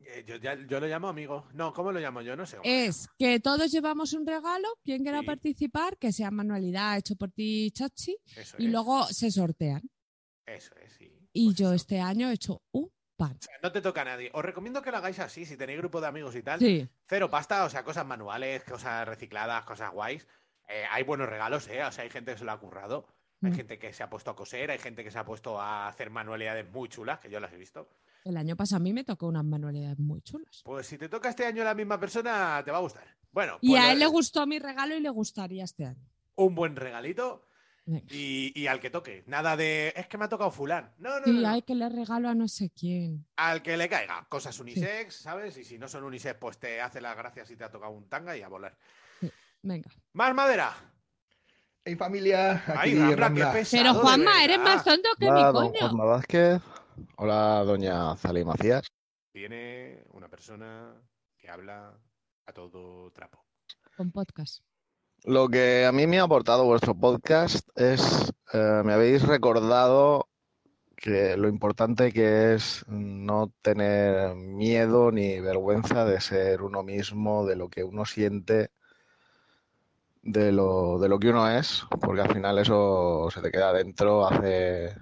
Eh, Yo, ya- yo lo llamo amigo. No, ¿cómo lo llamo yo? No sé. Es que todos llevamos un regalo, quien quiera Sí. participar, que sea manualidad hecho por ti, Chachi, Eso y es. luego se sortean. Eso es, sí. Y yo este año he hecho un pan. O sea, no te toca a nadie. Os recomiendo que lo hagáis así, si tenéis grupo de amigos y tal. Sí. Cero pasta, o sea, cosas manuales, cosas recicladas, cosas guays. Eh, hay buenos regalos, ¿eh? O sea, hay gente que se lo ha currado. Hay Mm. gente que se ha puesto a coser, hay gente que se ha puesto a hacer manualidades muy chulas, que yo las he visto. El año pasado a mí me tocó unas manualidades muy chulas. Pues si te toca este año la misma persona, te va a gustar. Bueno, Y pues a él le gustó mi regalo y le gustaría este año. un buen regalito. Y, y al que toque. Nada de, es que me ha tocado fulán. No, no, Sí, no, no. hay que le regalo a no sé quién. Al que le caiga. Cosas unisex, ¿sabes? Y si no son unisex, pues te hace las gracias si te ha tocado un tanga y a volar. Venga. ¡Más madera! Hey familia, Ay, aquí Rambla, qué pesado, Pero Juanma, eres más tonto que mi don coño. Juanma Vázquez. Hola, doña Zalí Macías. Tiene una persona que habla a todo trapo. Con podcast. Lo que a mí me ha aportado vuestro podcast es, eh, me habéis recordado que lo importante que es no tener miedo ni vergüenza de ser uno mismo, de lo que uno siente, de lo, de lo que uno es, porque al final eso se te queda dentro, hace,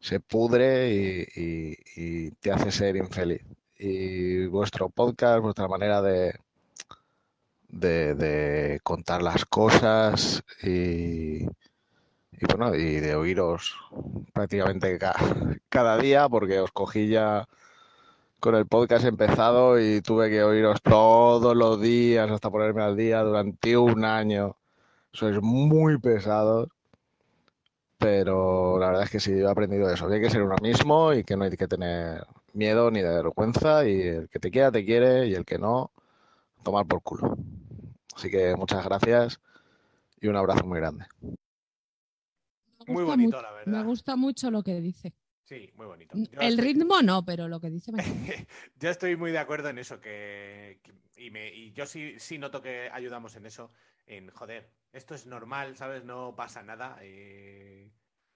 se pudre y, te hace ser infeliz. Y vuestro podcast, vuestra manera de, de, contar las cosas y, bueno, y de oíros prácticamente ca- cada día, porque os cogí ya con el podcast empezado y tuve que oíros todos los días hasta ponerme al día durante un año. Sois muy pesados, pero la verdad es que sí, he aprendido eso, que hay que ser uno mismo y que no hay que tener miedo ni de vergüenza y el que te quiera te quiere y el que no, tomar por culo. Así que muchas gracias y un abrazo muy grande. Muy bonito, la verdad. Me gusta mucho lo que dice. Sí, muy bonito. Yo El estoy- ritmo no, pero lo que dice me. Yo estoy muy de acuerdo en eso, que, que- y, me, y yo sí, sí noto que ayudamos en eso, en joder, esto es normal, ¿sabes? No pasa nada. eh,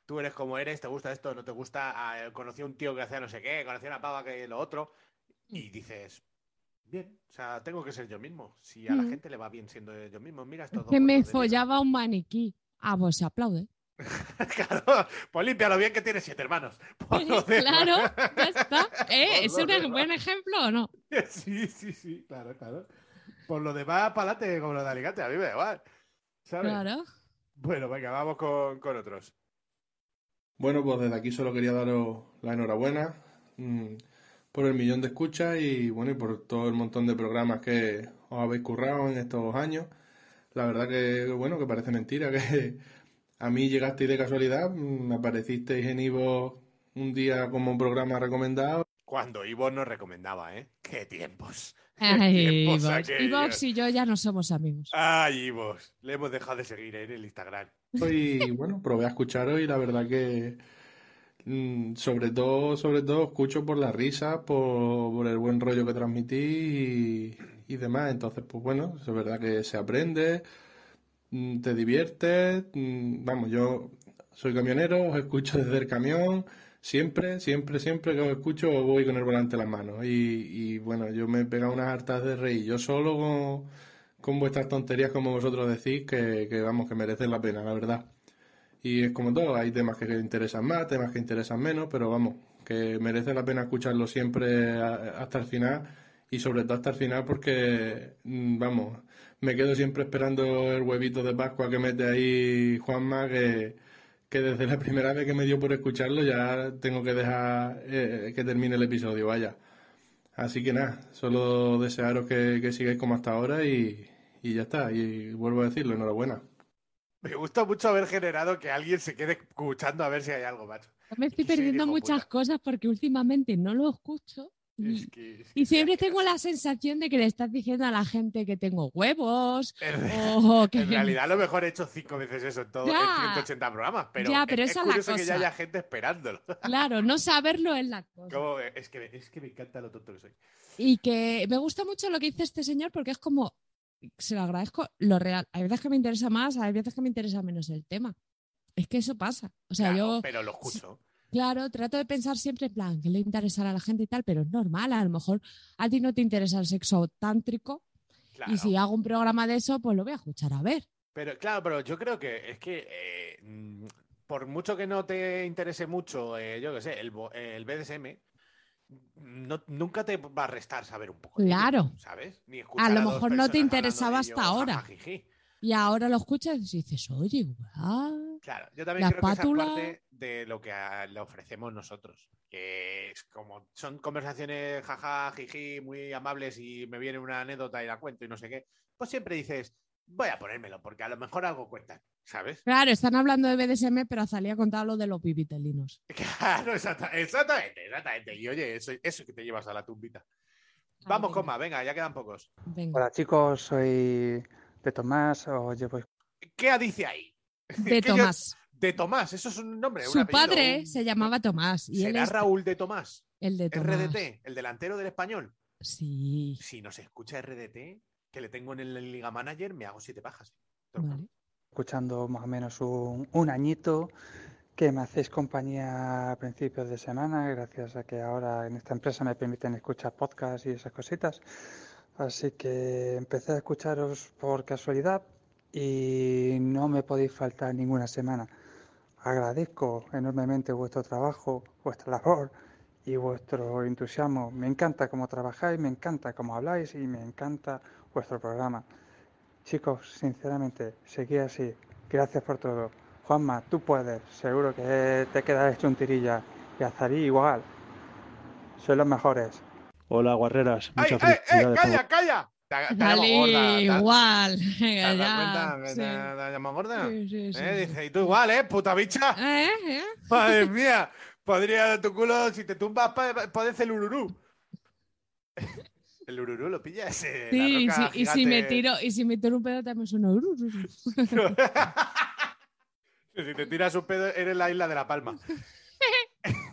tú eres como eres, te gusta esto, no te gusta. ah, conocí a un tío que hacía no sé qué, conocí a una pava que lo otro, y dices, bien, o sea, tengo que ser yo mismo. Si a la Mm. gente le va bien siendo yo mismo, mira esto. que me follaba un maniquí. Ah, pues se aplaude. Claro, pues límpialo bien que tienes siete hermanos. Por lo demás. Claro, ya está. ¿Eh? ¿Es un demás. buen ejemplo o no? Sí, sí, sí, claro, claro. Por lo demás, para adelante, como lo de Alicante, a mí me da igual. ¿Sabes? Claro. Bueno, venga, vamos con, con otros. Bueno, pues desde aquí solo quería daros la enhorabuena mm, por el millón de escuchas y bueno, y por todo el montón de programas que os habéis currado en estos años. La verdad que, bueno, que parece mentira que a mí llegasteis de casualidad, me aparecisteis en Ivo un día como un programa recomendado. Cuando Ivo nos recomendaba, ¿eh? ¡Qué tiempos! ¡Qué Ay, tiempos Ivox. Ivox y yo ya no somos amigos. ¡Ay, Ivo! Le hemos dejado de seguir en el Instagram. Y bueno, probé a escucharos y la verdad que sobre todo, sobre todo escucho por la risa, por, por el buen rollo que transmitís y, y demás. Entonces, pues bueno, es verdad que se aprende, mm, te diviertes. mm, Vamos, yo soy camionero, os escucho desde el camión. Siempre, siempre, siempre que os escucho voy con el volante en las manos. Y, y bueno, yo me he pegado unas hartas de reír yo solo con, con vuestras tonterías como vosotros decís, que, que vamos, que merecen la pena, la verdad. Y es como todo, hay temas que interesan más, temas que interesan menos, pero vamos, que merece la pena escucharlo siempre hasta el final y sobre todo hasta el final porque, mm, vamos, me quedo siempre esperando el huevito de Pascua que mete ahí Juanma, que, que desde la primera vez que me dio por escucharlo ya tengo que dejar eh, que termine el episodio, vaya. Así que nada, solo desearos que, que sigáis como hasta ahora y, y ya está. Y vuelvo a decirlo, enhorabuena. Me gusta mucho haber generado que alguien se quede escuchando a ver si hay algo, macho. Me estoy perdiendo muchas cosas porque últimamente no lo escucho. Y, y siempre tengo la sensación de que le estás diciendo a la gente que tengo huevos o que... En realidad, a lo mejor he hecho cinco veces eso en todo Ya. en 180 programas, pero, Ya, pero es, esa es la curioso que ya cosa. haya gente esperándolo. Claro, no saberlo es la cosa. Como, es, que, es que me encanta lo tonto que soy. Y que me gusta mucho lo que dice este señor porque es como, se lo agradezco, lo real. Hay veces que me interesa más, hay veces que me interesa menos el tema. Es que eso pasa. O sea, Claro, yo, pero lo escucho. claro, trato de pensar siempre en plan, que le interesará a la gente y tal, pero es normal. A lo mejor a ti no te interesa el sexo tántrico Claro. y si hago un programa de eso, pues lo voy a escuchar a ver. Pero claro, pero yo creo que es que eh, mm, por mucho que no te interese mucho, eh, yo qué sé, el, el BDSM, no- nunca te va a restar saber un poco. ello, Claro. ¿Sabes? Ni A lo mejor no te interesaba ello, hasta ahora. Y ahora lo escuchas y dices, oye, igual. Claro, yo también La creo que esa es parte de lo que a- le ofrecemos nosotros. Que es como son conversaciones jaja, jiji, muy amables y me viene una anécdota y la cuento y no sé qué. Pues siempre dices, voy a ponérmelo porque a lo mejor algo cuenta, ¿sabes? Claro, están hablando de BDSM, pero Azalía ha contado lo de los pibitelinos. Claro, exacta- exactamente, exactamente. Y oye, eso, eso que te llevas a la tumbita. Vamos, coma, venga, ya quedan pocos. Hola chicos, soy de Tomás, os llevo ¿Qué dice ahí? De yo- Tomás. De Tomás, eso es un nombre. un Su apellido, padre un- se llamaba Tomás. Y él ¿Será es Raúl de Tomás? el de Tomás. RDT, el delantero del español. Sí. Si nos escucha RDT, que le tengo en el Liga Manager, me hago siete pajas. Escuchando más o menos un, un añito, que me hacéis compañía a principios de semana, gracias a que ahora en esta empresa me permiten escuchar podcasts y esas cositas. Así que empecé a escucharos por casualidad y no me podéis faltar ninguna semana. Agradezco enormemente vuestro trabajo, vuestra labor y vuestro entusiasmo. Me encanta cómo trabajáis, me encanta cómo habláis y me encanta vuestro programa. Chicos, sinceramente, seguid así. Gracias por todo. Juanma, tú puedes. Seguro que te quedas hecho un tirilla. Y Azarí igual. Sois los mejores. Hola, guarreras. ¡Ay, Muchas ay, eh! felicidades. por- ¡Calla, calla! Te, te Dale, gorda, ¿te has- igual. ¿Te Venga, has dado cuenta que Sí. te, gorda? Sí, sí, sí, ¿Eh? Dice, y tú igual, ¿eh? Puta bicha. ¿Eh? ¿Eh? Madre mía. Podría tu culo, si te tumbas, parece el ururú. El ururú lo pillas. eh, la Sí, y roca si, y si me tiro, y si me tiro un pedo también suena. "Uru, uru, uru". Si te tiras un pedo, eres la isla de la palma.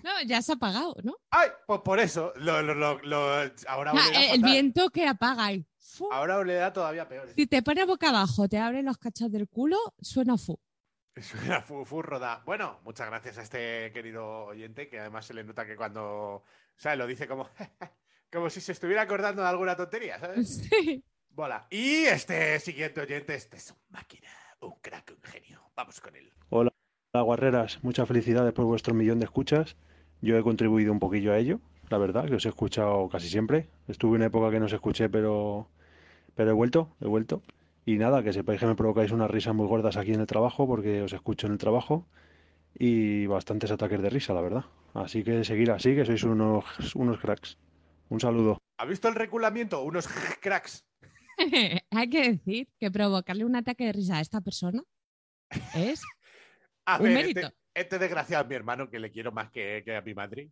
No, ya se ha apagado, ¿no? ¡Ay! Pues por eso. Lo, lo- lo- lo- ahora Ah, olerá el viento que apaga ahí. Fu. Ahora le da todavía peor. Si te pones boca abajo, te abren los cachos del culo, suena fu. Suena fu- furro da. Bueno, muchas gracias a este querido oyente que además se le nota que cuando. ¿Sabes? Lo dice como. Como si se estuviera acordando de alguna tontería, ¿sabes? Sí. Bola. Y este siguiente oyente, este es un máquina, un crack, un genio. Vamos con él. Hola, hola, guarreras. Muchas felicidades por vuestro millón de escuchas. Yo he contribuido un poquillo a ello, la verdad, que os he escuchado casi siempre. Estuve una época que no os escuché, pero, pero he vuelto, he vuelto. Y nada, que sepáis que me provocáis unas risas muy gordas aquí en el trabajo, porque os escucho en el trabajo. Y bastantes ataques de risa, la verdad. Así que seguir así, que sois unos, unos cracks. Un saludo. ¿Ha visto el reculamiento? Unos cracks. Hay que decir que provocarle un ataque de risa a esta persona es A un ver, mérito. este, este desgraciado es mi hermano, que le quiero más que, que a mi madre.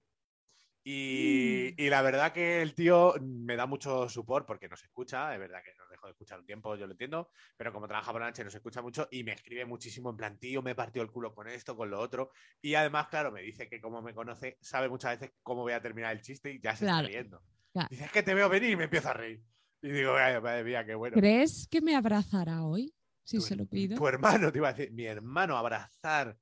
Y, Mm. y la verdad que el tío me da mucho support porque nos escucha, es verdad que nos dejó de escuchar un tiempo, yo lo entiendo, pero como trabaja por la noche nos escucha mucho y me escribe muchísimo en plan, tío, me partió el culo con esto, con lo otro. Y además, claro, me dice que como me conoce, sabe muchas veces cómo voy a terminar el chiste y ya se Claro. está riendo. Claro. Dice, es que te veo venir y me empiezo a reír. Y digo, "Ay, madre mía, qué bueno. ¿Crees que me abrazará hoy? Si se lo pido. Tu hermano, te iba a decir, mi hermano, abrazar.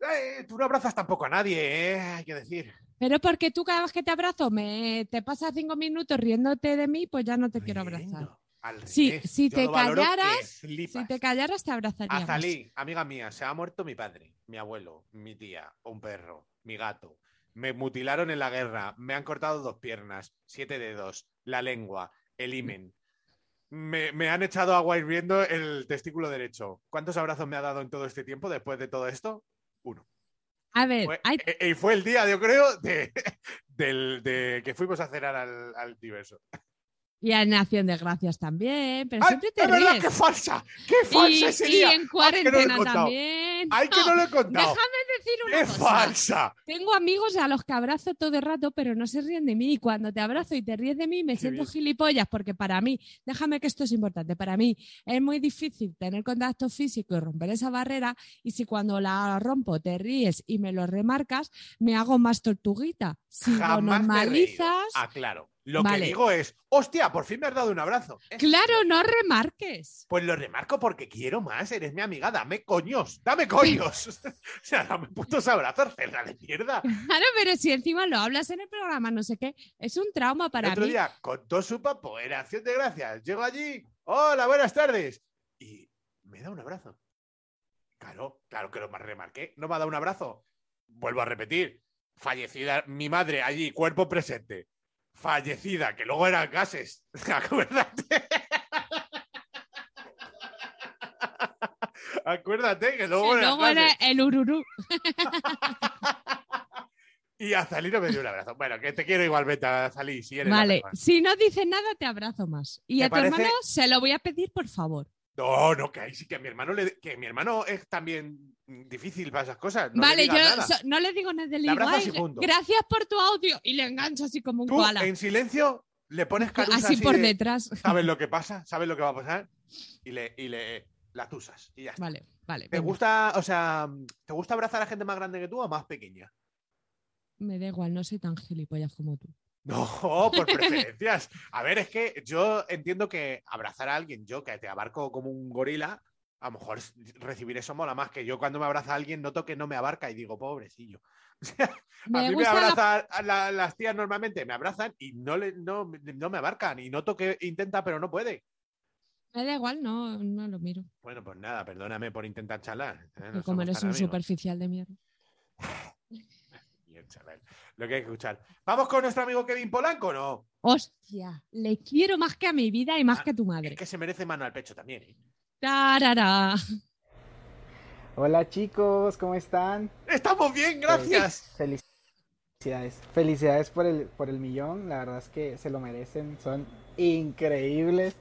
Eh, tú no abrazas tampoco a nadie, ¿eh? hay que decir. Pero porque tú cada vez que te abrazo me te pasas cinco minutos riéndote de mí, pues ya no te quiero abrazar. Si, si te callaras, si te callaras te abrazaría. Azalí, amiga mía, se ha muerto mi padre, mi abuelo, mi tía, un perro, mi gato. Me mutilaron en la guerra, me han cortado dos piernas, siete dedos, la lengua, el himen. Me, me han echado agua hirviendo el testículo derecho. ¿Cuántos abrazos me ha dado en todo este tiempo después de todo esto? Uno. A ver, Fue- hay e- y fue el día, yo creo, de, del- de que fuimos a cenar al, al diverso. Y en Acción de Gracias también, pero ¡Ay, siempre te verdad, ríes. qué falsa! ¡Qué falsa y, ese y en ¡Ay, que no lo cuarentena contado! también. ¡Ay, que no lo he contado! Déjame decir una ¡Qué cosa. falsa! Tengo amigos a los que abrazo todo el rato, pero no se ríen de mí. Y cuando te abrazo y te ríes de mí, me siento bien. gilipollas, porque para mí, déjame que esto es importante, para mí es muy difícil tener contacto físico y romper esa barrera. Y si cuando la rompo te ríes y me lo remarcas, me hago más tortuguita. Si lo Jamás reído. normalizas, Ah, claro. Lo Vale. que digo es, hostia, por fin me has dado un abrazo. Claro, no remarques. Pues lo remarco porque quiero más, eres mi amiga, dame coños, dame coños. o sea, dame putos abrazos, cerda de mierda. Claro, pero si encima lo hablas en el programa, no sé qué, es un trauma para el otro mí. día contó su papo, era acción de gracias. Llego allí, hola, buenas tardes. Y me da un abrazo. Claro, claro que lo más remarqué. No me ha dado un abrazo. Vuelvo a repetir. Fallecida mi madre allí, cuerpo presente. Fallecida, que luego eran gases. Acuérdate. Acuérdate que luego eran luego era el ururú. Y Azalí no me dio un abrazo. Bueno, que te quiero igualmente, Azalí, si eres la Vale, si no dices nada, te abrazo más. Y ¿Te a tu parece? hermano se lo voy a pedir, por favor. No, no, que ahí sí que a mi hermano le, que mi hermano es también difícil para esas cosas. No vale, yo so- no le digo nada, le digo, gracias por tu audio. Y le engancho así como un Tú, koala. en silencio, le pones carusa Así por de, detrás. ¿Sabes lo que pasa? ¿Sabes lo que va a pasar? Y le, y le la tusas. Y ya está. Vale, vale. ¿Te venga. gusta, o sea, ¿te gusta abrazar a gente más grande que tú o más pequeña? Me da igual, no soy tan gilipollas como tú. No, por preferencias. A ver, es que yo entiendo que abrazar a alguien, yo que te abarco como un gorila, a lo mejor recibir eso mola más que yo cuando me abraza a alguien noto que no me abarca y digo, pobrecillo. O sea, Me a mí me la- abrazan la- las tías normalmente, me abrazan y no, le, no, no me abarcan y noto que intenta pero no puede. Me da igual, no, no lo miro. Bueno, pues nada, perdóname por intentar charlar. ¿eh? No como eres un amigos. superficial de mierda. Bien, chaval. Lo que hay que escuchar. ¿Vamos con nuestro amigo Kevin Polanco o no? Hostia, le quiero más que a mi vida y más que a tu madre. Ah, Es que se merece mano al pecho también. ¿eh? Tarara. Hola chicos, ¿cómo están? Estamos bien, gracias. Fel- Felicidades. Felicidades por el, por el millón, la verdad es que se lo merecen, son increíbles.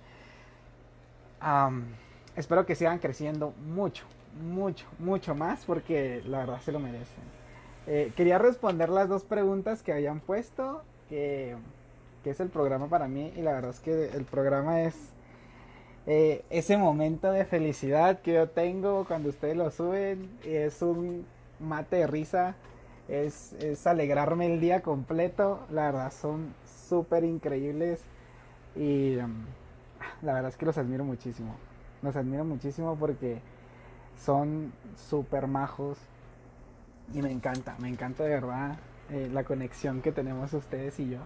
Espero que sigan creciendo mucho, mucho, mucho más porque la verdad se lo merecen. Eh, quería responder las dos preguntas que habían puesto, que, que es el programa para mí y la verdad es que el programa es eh, ese momento de felicidad que yo tengo cuando ustedes lo suben es un mate de risa, es, es alegrarme el día completo, la verdad son súper increíbles y um, la verdad es que los admiro muchísimo, los admiro muchísimo porque son súper majos y me encanta, me encanta de verdad eh, la conexión que tenemos ustedes y yo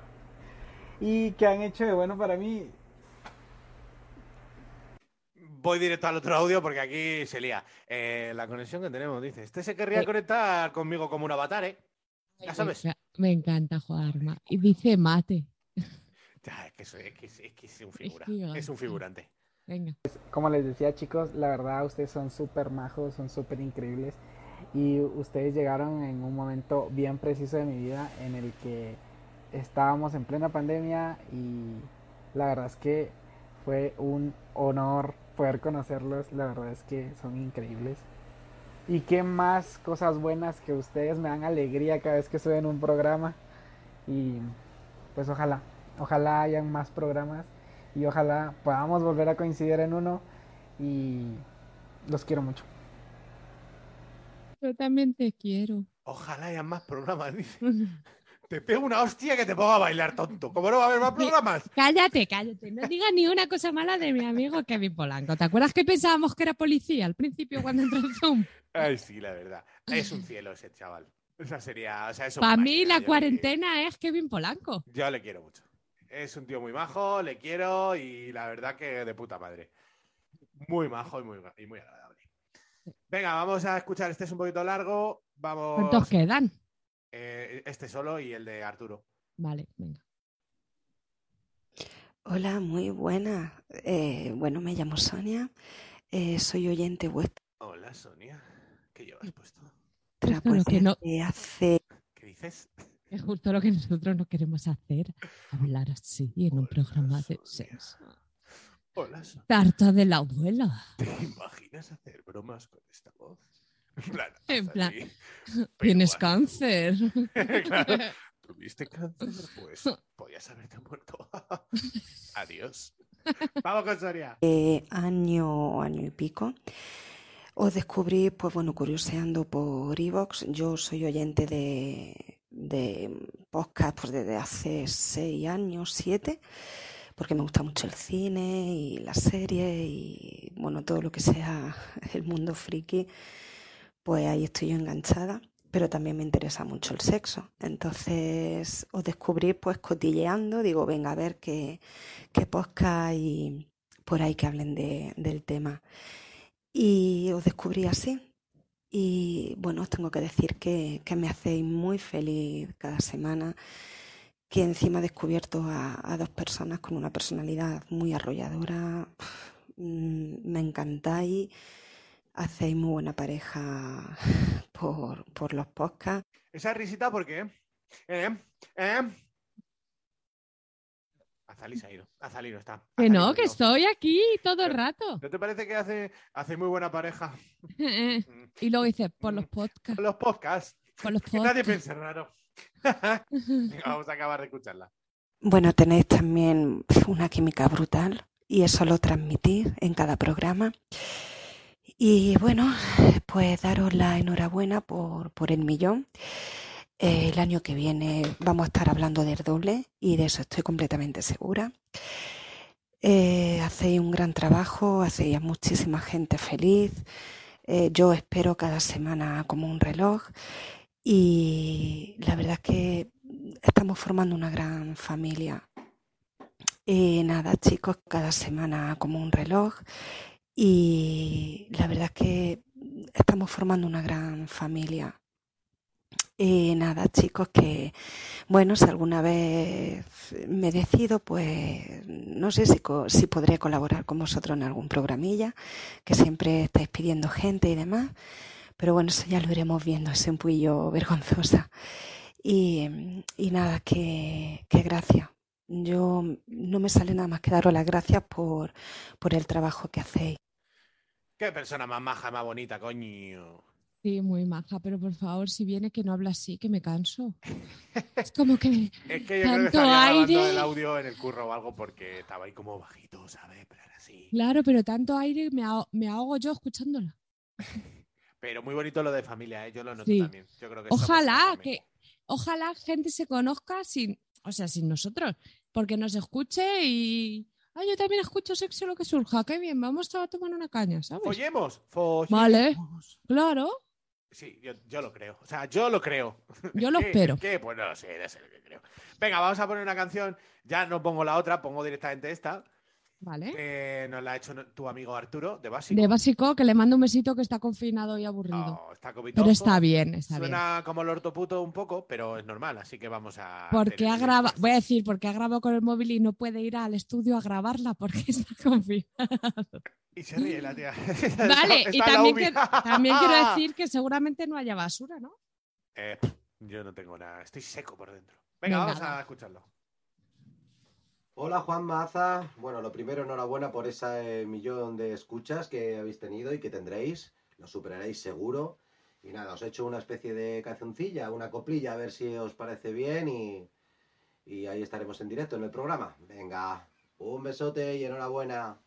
y que han hecho de bueno para mí Voy directo al otro audio porque aquí se lía. Eh, la conexión que tenemos, dice. Este se querría Eh. conectar conmigo como un avatar, ¿eh? Ya sabes. Me, me encanta Juanma. Y dice mate. Ya, es que, soy- es que- es que es un figura. gigante. Es un figurante. Venga. Como les decía chicos, la verdad ustedes son súper majos, son súper increíbles y ustedes llegaron en un momento bien preciso de mi vida en el que estábamos en plena pandemia y la verdad es que fue un honor poder conocerlos, la verdad es que son increíbles. Y qué más cosas buenas que ustedes me dan alegría cada vez que suben un programa y pues ojalá, ojalá hayan más programas y ojalá podamos volver a coincidir en uno y los quiero mucho. Yo también te quiero. Ojalá haya más programas, dice. Te pego una hostia que te ponga a bailar, tonto. ¿Cómo no va a haber más programas? Cállate, cállate. No digas ni una cosa mala de mi amigo Kevin Polanco. ¿Te acuerdas que pensábamos que era policía al principio cuando entró en Zoom? Ay, sí, la verdad. Es un cielo ese chaval. Esa sería. O sea, es Para mí la cuarentena es Kevin Polanco. Yo le quiero mucho. Es un tío muy majo, le quiero y la verdad que de puta madre. Muy majo y muy, y muy agradable. Venga, vamos a escuchar. Este es un poquito largo. Vamos. ¿Cuántos quedan? Eh, este solo y el de Arturo. Vale, venga. Hola, muy buena. Eh, bueno, me llamo Sonia. eh, soy oyente vuestra Hola, Sonia. ¿Qué llevas puesto? Justo pues lo que no- hace ¿Qué dices? Es justo lo que nosotros no queremos hacer. Hablar así en un programa de sexo. Hola. Tarta de la abuela. ¿Te imaginas hacer bromas con esta voz? En plan, En tienes cáncer. claro. ¿Tuviste cáncer? Pues podías haberte muerto. Adiós. Vamos con Sonia. eh, año, año y pico. Os descubrí, pues bueno, curioseando por Evox. Yo soy oyente de, de podcast pues desde hace seis años, siete, porque me gusta mucho el cine y las series y bueno, todo lo que sea el mundo friki, pues ahí estoy yo enganchada. Pero también me interesa mucho el sexo. Entonces os descubrí pues cotilleando, digo, venga a ver qué, qué podcast hay por ahí que hablen de- del tema. Y os descubrí así. Y bueno, os tengo que decir que me hacéis muy feliz cada semana, que encima he descubierto a, a dos personas con una personalidad muy arrolladora. Mm, Me encantáis, hacéis muy buena pareja por, por los podcasts. Esa risita, ¿por qué? ¿Eh? ¿Eh? Azali se ha ido. Azali no está. Que no, que estoy aquí todo el rato. ¿No te parece que hace, hace muy buena pareja? y luego dice, por los podcasts. Con los podcasts. Por los Que nadie podcasts. piense raro. Vamos a acabar de escucharla. Bueno, tenéis también una química brutal y eso lo transmitís en cada programa. Y bueno, pues daros la enhorabuena por, por el millón. Eh, el año que viene vamos a estar hablando del doble y de eso estoy completamente segura. Eh, hacéis un gran trabajo, hacéis a muchísima gente feliz. Eh, yo espero cada semana como un reloj y la verdad es que estamos formando una gran familia. Y nada, chicos, cada semana como un reloj y la verdad es que estamos formando una gran familia. Y nada, chicos, que bueno, si alguna vez me decido, pues no sé si, si podré colaborar con vosotros en algún programilla, que siempre estáis pidiendo gente y demás. Pero bueno, eso ya lo iremos viendo, es un vergonzosa. Y, y nada, que, que gracias. Yo no me sale nada más que daros las gracias por, por el trabajo que hacéis. Qué persona más maja, más bonita, coño. Sí, muy maja, pero por favor, si viene que no habla así, que me canso. Es como que Es que yo creo que tanto estaría grabando aire. el audio en el curro o algo porque estaba ahí como bajito, ¿sabes? Pero era así. Claro, pero tanto aire me, aho- me ahogo yo escuchándola. Pero muy bonito lo de familia, ¿eh? Yo lo noto Sí. también. Yo creo que Ojalá que, ojalá gente se conozca sin, o sea, sin nosotros, porque nos escuche y, ah, yo también escucho sexo lo que surja, qué bien, vamos a tomar una caña, ¿sabes? Follemos, follemos. Vale, claro. Sí, yo, yo lo creo. O sea, yo lo creo. Yo lo ¿Qué? espero. ¿Qué? Pues no lo sé, no sé lo que creo. Venga, vamos a poner una canción. Ya no pongo la otra, pongo directamente esta. Vale. Que nos la ha hecho tu amigo Arturo, de básico. De básico, que le mando un besito que está confinado y aburrido. Oh, Está pero covitoso. está bien, está bien. Suena como el ortoputo un poco, pero es normal, así que vamos a. Porque ha grabado, voy a decir, porque ha grabado con el móvil y no puede ir al estudio a grabarla porque está confinado. Y se ríe la tía. Vale, Está- y está también, que- también quiero decir que seguramente no haya basura, ¿no? Eh, yo no tengo nada, estoy seco por dentro. Venga, Venga, vamos va. a escucharlo. Hola Juan Maza, bueno, lo primero enhorabuena por ese millón de escuchas que habéis tenido y que tendréis, lo superaréis seguro. Y nada, os he hecho una especie de cancioncilla, una coplilla, a ver si os parece bien y, y ahí estaremos en directo en el programa. Venga, un besote y enhorabuena.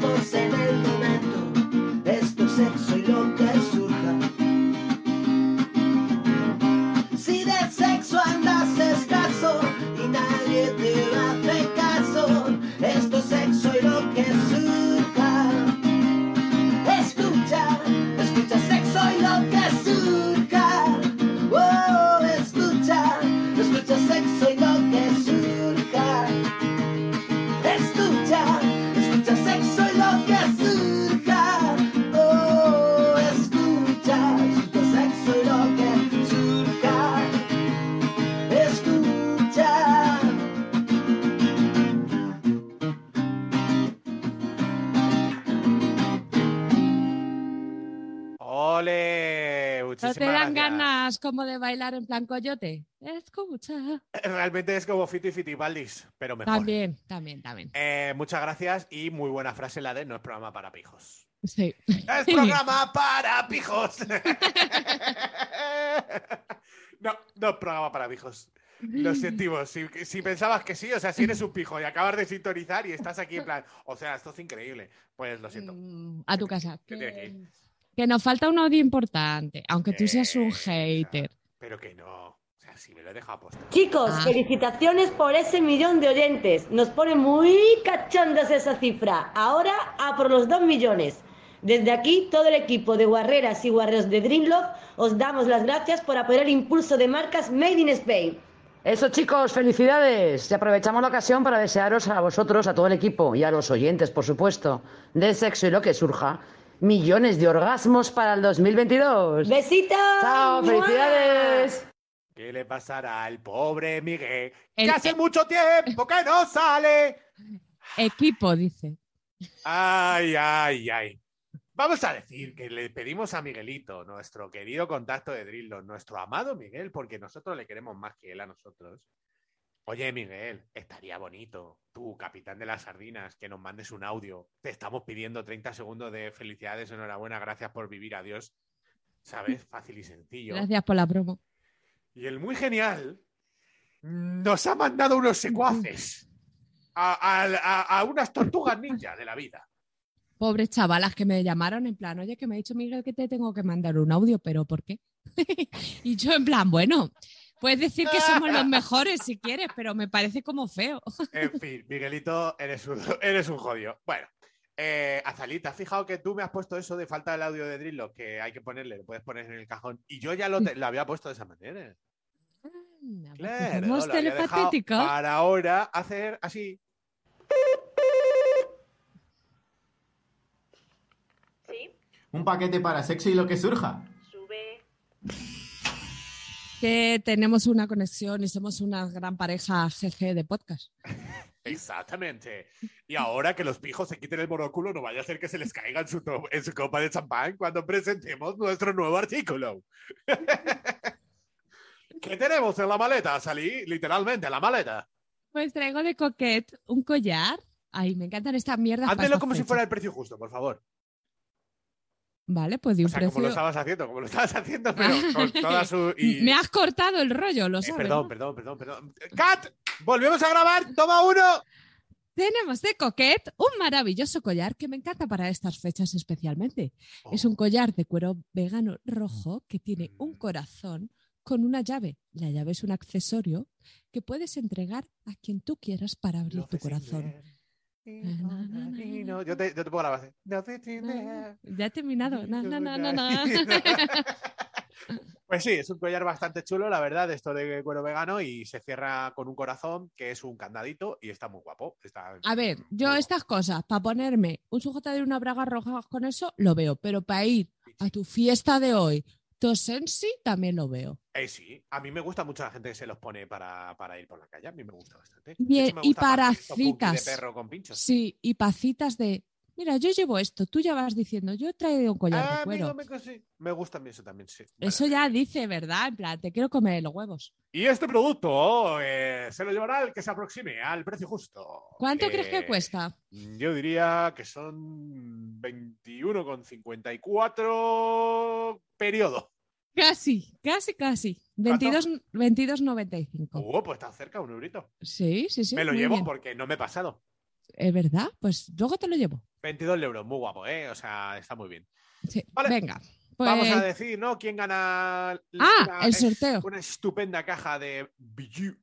juntos en el ganas como de bailar en plan coyote? Escucha. Realmente es como Fito y Fitipaldis, pero mejor. También, también, también. Eh, muchas gracias y muy buena frase la de no es programa para pijos. Sí. ¡Es programa para pijos! no, no es programa para pijos. Lo sentimos. Si, si pensabas que sí, o sea, si eres un pijo y acabas de sintonizar y estás aquí en plan, o sea, esto es increíble, pues lo siento. A tu casa. Que tiene que nos falta un audio importante, aunque tú seas un hater. Pero que no. O sea, si me lo he dejado apostar. Chicos, Ah. felicitaciones por ese millón de oyentes. Nos pone muy cachondos esa cifra. Ahora a por los dos millones. Desde aquí, todo el equipo de guarreras y guarreros de Dreamlove os damos las gracias por apoyar el impulso de marcas Made in Spain. Eso chicos, felicidades. Y aprovechamos la ocasión para desearos a vosotros, a todo el equipo y a los oyentes, por supuesto, de sexo y lo que surja, millones de orgasmos para el 2022. ¡Besitos! ¡Chao! ¡Felicidades! ¿Qué le pasará al pobre Miguel? El- que hace mucho tiempo que no sale. Equipo, dice. Ay, ay, ay. Vamos a decir que le pedimos a Miguelito, nuestro querido contacto de Drillo, nuestro amado Miguel, porque nosotros le queremos más que él a nosotros. Oye, Miguel, estaría bonito, tú, capitán de las sardinas, que nos mandes un audio. Te estamos pidiendo 30 segundos de felicidades, enhorabuena, gracias por vivir, adiós. ¿Sabes? Fácil y sencillo. Gracias por la promo. Y el muy genial nos ha mandado unos secuaces a, a- a- a unas tortugas ninja de la vida. Pobres chavalas que me llamaron en plan, oye, que me ha dicho Miguel que te tengo que mandar un audio, pero ¿por qué? y yo en plan, bueno, puedes decir que somos los mejores si quieres, pero me parece como feo. En fin, Miguelito, eres un, eres un jodido. Bueno, eh, Azalí, ¿te has fijado que tú me has puesto eso de falta del audio de Drillo? Que hay que ponerle, lo puedes poner en el cajón. Y yo ya lo, te- lo había puesto de esa manera. Claro, lo había dejado telepatéticos. Para ahora hacer así. Un paquete para sexo y lo que surja. Que tenemos una conexión y somos una gran pareja GG de podcast. Exactamente. Y ahora que los pijos se quiten el monóculo, no vaya a ser que se les caiga en su, to- en su copa de champán cuando presentemos nuestro nuevo artículo. ¿Qué tenemos en la maleta? Salí literalmente en la maleta. Pues traigo de coquet un collar. Ay, me encantan estas mierdas. Házmelo como si fuera el precio justo, por favor. Vale, pues de O un sea, precio. como lo estabas haciendo, como lo estabas haciendo, pero con toda su... y- Me has cortado el rollo, lo Eh, sabes. perdón, ¿no? perdón, perdón, perdón. ¡Cat! ¡Volvemos a grabar! ¡Toma uno! Tenemos de Coquet un maravilloso collar que me encanta para estas fechas especialmente. Es Oh. un collar de cuero vegano rojo que tiene Mm. un corazón con una llave. La llave es un accesorio que puedes entregar a quien tú quieras para abrir tu corazón. Yo, te, yo te pongo la base. There. Ya he terminado. Na, na, na, na, na. Pues sí, es un collar bastante chulo, la verdad, de esto de cuero vegano y se cierra con un corazón que es un candadito y está muy guapo. Está... A ver, yo estas cosas, para ponerme un sujetador y una braga roja con eso, lo veo. Pero para ir a tu fiesta de hoy, Tosensi, también lo veo. Eh, sí, a mí me gusta mucho la gente que se los pone para, para ir por la calle, a mí me gusta bastante. Y, me y gusta más para citas. de perro con pinchos. Sí, y para citas de, mira, yo llevo esto, tú ya vas diciendo, yo he traído un collar Ah, de cuero. amigo, me, me gusta a mí eso también, sí. Vale. Eso ya dice, ¿verdad? En plan, te quiero comer los huevos. Y este producto eh, se lo llevará el que se aproxime al precio justo. ¿Cuánto crees que cuesta? Yo diría que son 21,54 periodo. Casi, casi, casi. 22 22,95. Uh, pues está cerca, un eurito. Sí, sí, sí. me lo llevo bien. porque no me he pasado. ¿Es verdad? Pues luego te lo llevo. 22 euros, muy guapo, ¿eh? O sea, está muy bien. Sí, Vale. venga. Vamos a pues- decir, ¿no? ¿Quién gana Ah, una- el sorteo. Una estupenda caja de Bijou.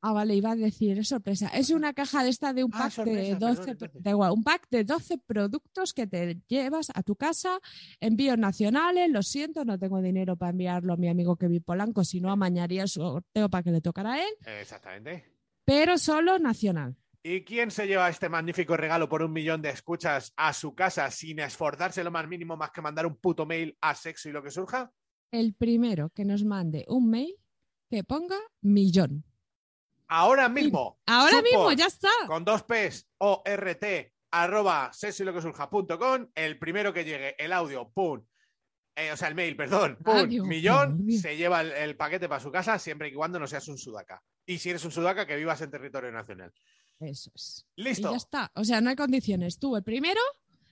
Ah, vale, iba a decir, es sorpresa. Es una caja de esta de un Ah, pack de sorpresa, 12, perdón, entonces. da igual, un pack de 12 productos que te llevas a tu casa, envíos nacionales, lo siento, no tengo dinero para enviarlo a mi amigo Kevin Polanco, si no amañaría el sorteo para que le tocara a él, Exactamente. pero solo nacional. ¿Y quién se lleva este magnífico regalo por un millón de escuchas a su casa sin esforzarse lo más mínimo más que mandar un puto mail a sexo y lo que surja? El primero que nos mande un mail que ponga millón. Ahora mismo. Ahora mismo, ya está. Con dos P's o RT arroba sexo y lo que surja punto com, el primero que llegue el audio, pum, eh, o sea, el mail, perdón, pum, millón, se lleva el, el paquete para su casa siempre y cuando no seas un sudaca. Y si eres un sudaca, que vivas en territorio nacional. Eso es. Listo. Y ya está. O sea, no hay condiciones. Tú, el primero,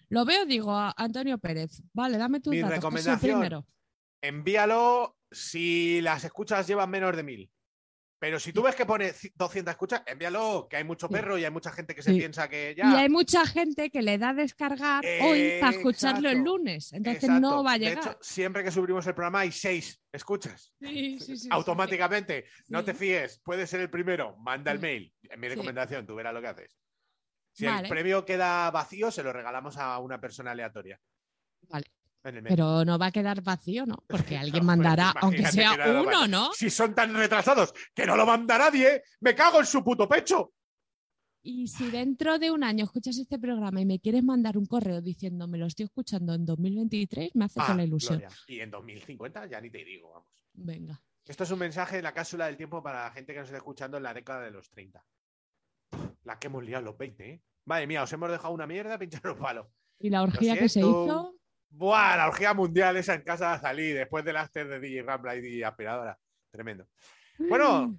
lo veo, digo a Antonio Pérez. Vale, dame tu Mi datos, recomendación, primero. envíalo si las escuchas llevan menos de mil. Pero si tú ves que pone ci- 200 escuchas, envíalo, que hay mucho perro y hay mucha gente que se Sí. piensa que Y ya. hay mucha gente que le da a descargar hoy para escucharlo el lunes. Entonces Exacto. no va a De llegar. hecho, siempre que subimos el programa hay seis escuchas. Sí, sí, sí, Automáticamente. No te fíes, puedes ser el primero. Manda el mail. En mi recomendación, tú verás lo que haces. Si Vale. el premio queda vacío, se lo regalamos a una persona aleatoria. Vale. Pero no va a quedar vacío, ¿no? Porque alguien mandará, aunque sea uno. ¿no? Si son tan retrasados que no lo manda nadie, me cago en su puto pecho. Y si dentro de un año escuchas este programa y me quieres mandar un correo diciendo me lo estoy escuchando en 2023, me hace Ah, toda la ilusión. Gloria. Y en 2050 ya ni te digo, vamos. Venga. Esto es un mensaje de la cápsula del tiempo para la gente que nos está escuchando en la década de los 30. La que hemos liado los 20, ¿eh? Madre mía, os hemos dejado una mierda pinchar los palos. Y la orgía que se hizo, Buah, la orgía mundial esa en casa de Salí después del after de DJ Rambla y DJ Aspiradora. Tremendo. Bueno,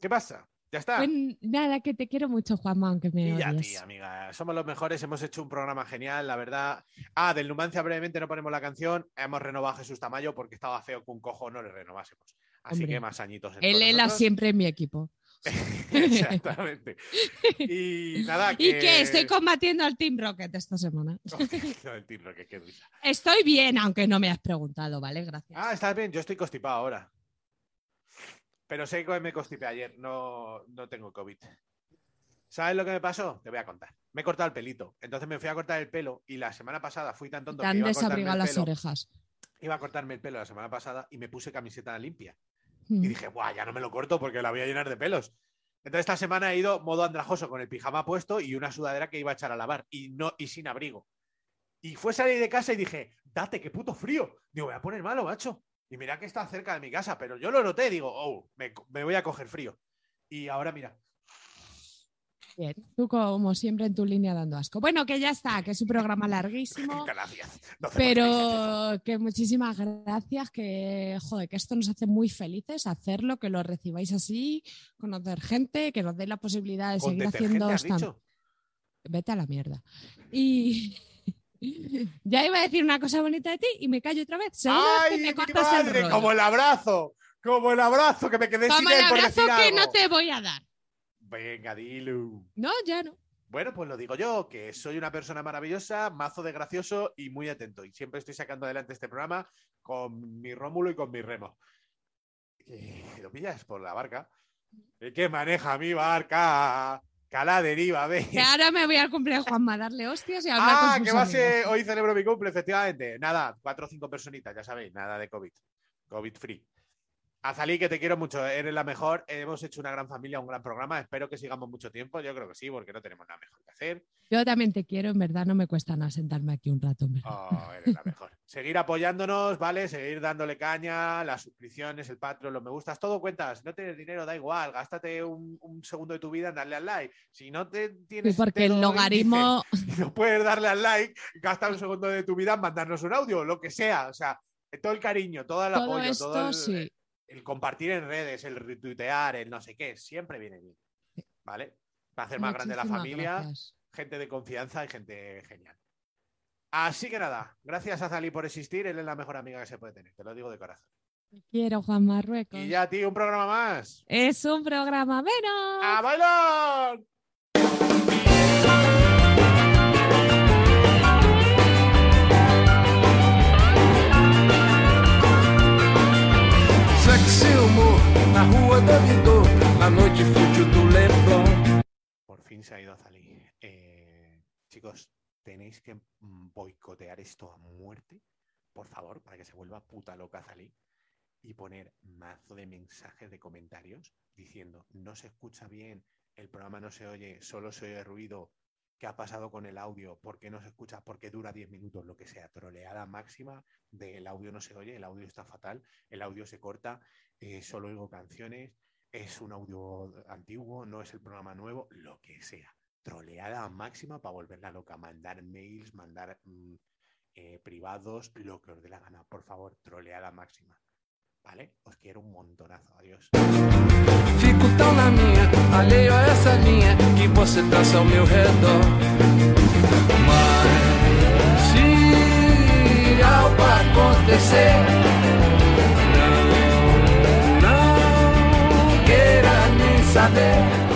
¿qué pasa? Ya está. pues nada, que te quiero mucho, Juanma, aunque me Y a odies. ti, amiga. Somos los mejores. Hemos hecho un programa genial, la verdad. Ah, del Numancia brevemente no ponemos la canción. Hemos renovado a Jesús Tamayo porque estaba feo que un cojo no le renovásemos. Así Hombre. que más añitos. en Él era siempre en mi equipo. Exactamente. Y nada, que... Y que estoy combatiendo al Team Rocket esta semana. No, el Team Rocket, qué risa. Estoy bien, aunque no me has preguntado, ¿vale? Gracias. Ah, estás bien. Yo estoy constipado ahora. Pero sé que me constipé ayer. No, no tengo COVID. ¿Sabes lo que me pasó? Te voy a contar. Me he cortado el pelito. Entonces me fui a cortar el pelo y la semana pasada fui tan tonto Te que han iba a cortarme el las pelo. orejas. Iba a cortarme el pelo la semana pasada y me puse camiseta limpia. Mm. Y dije, Buah, ya no me lo corto porque la voy a llenar de pelos. Entonces esta semana he ido modo andrajoso con el pijama puesto y una sudadera que iba a echar a lavar y no y sin abrigo. Y fue salir de casa y dije, date, qué puto frío. Digo, voy a poner malo, macho. Y mira que está cerca de mi casa, pero yo lo noté, digo, oh, me, me voy a coger frío. Y ahora mira, Bien, tú como siempre en tu línea dando asco. Bueno, que ya está, que es un programa larguísimo, gracias. No pero que muchísimas gracias, que joder, que esto nos hace muy felices hacerlo, que lo recibáis así, conocer gente, que nos dé la posibilidad de seguir haciendo stand-. Vete a la mierda. Y ya iba a decir una cosa bonita de ti y me callo otra vez. Seguro que ¡Ay, me cortas el madre! rollo. Como el abrazo, como el abrazo que me quedé Como sin el él abrazo decir que algo. no te voy a dar. Venga, dilo. No, ya no. Bueno, pues lo digo yo, que soy una persona maravillosa, mazo de gracioso y muy atento. Y siempre estoy sacando adelante este programa con mi Rómulo y con mi Remo. Eh, ¿Lo pillas por la barca? ¿El que maneja mi barca? Que a la deriva, ve. Que ahora me voy al cumpleaños de Juanma a darle hostias y hablar Ah, con que va a ser. Hoy celebro mi cumple, efectivamente. Nada, cuatro o cinco personitas, ya sabéis, nada de COVID. COVID free. Azalí, que te quiero mucho, eres la mejor. Hemos hecho una gran familia, un gran programa. Espero que sigamos mucho tiempo. Yo creo que sí, porque no tenemos nada mejor que hacer. Yo también te quiero, en verdad no me cuesta nada sentarme aquí un rato. en verdad. Oh, eres la mejor. Seguir apoyándonos, ¿vale? Seguir dándole caña, las suscripciones, el Patreon, los me gustas, todo cuentas. Si no tienes dinero, da igual. Gástate un, un segundo de tu vida en darle al like. Si no te tienes. Sí, porque el logaritmo- índice no puedes darle al like, gasta un segundo de tu vida en mandarnos un audio, lo que sea. O sea, todo el cariño, todo el Todo apoyo, esto, todo el, sí. El compartir en redes, el retuitear, el no sé qué, siempre viene bien. ¿Vale? Para hacer más grande la familia, gracias. gente de confianza y gente genial. Así que nada, gracias a Zali por existir, él es la mejor amiga que se puede tener, te lo digo de corazón. Te quiero, Juan Marruecos. Y ya a ti, un programa más. Es un programa menos. ¡A bailar! Por fin se ha ido a. Eh, chicos, tenéis que mm, boicotear esto a muerte, por favor, para que se vuelva puta loca Zalí y poner mazo de mensajes de comentarios diciendo no se escucha bien, el programa no se oye, solo se oye ruido, ¿qué ha pasado con el audio? ¿Por qué no se escucha? ¿Por qué dura 10 minutos? Lo que sea, troleada máxima del audio no se oye, el audio está fatal, el audio se corta, eh, solo oigo canciones, es un audio antiguo, no es el programa nuevo, lo que sea. Troleada máxima para volverla loca, mandar mails, mandar mm, eh, privados, lo que os dé la gana. Por favor, troleada máxima. ¿Vale? Os quiero un montonazo. Adiós. Saber.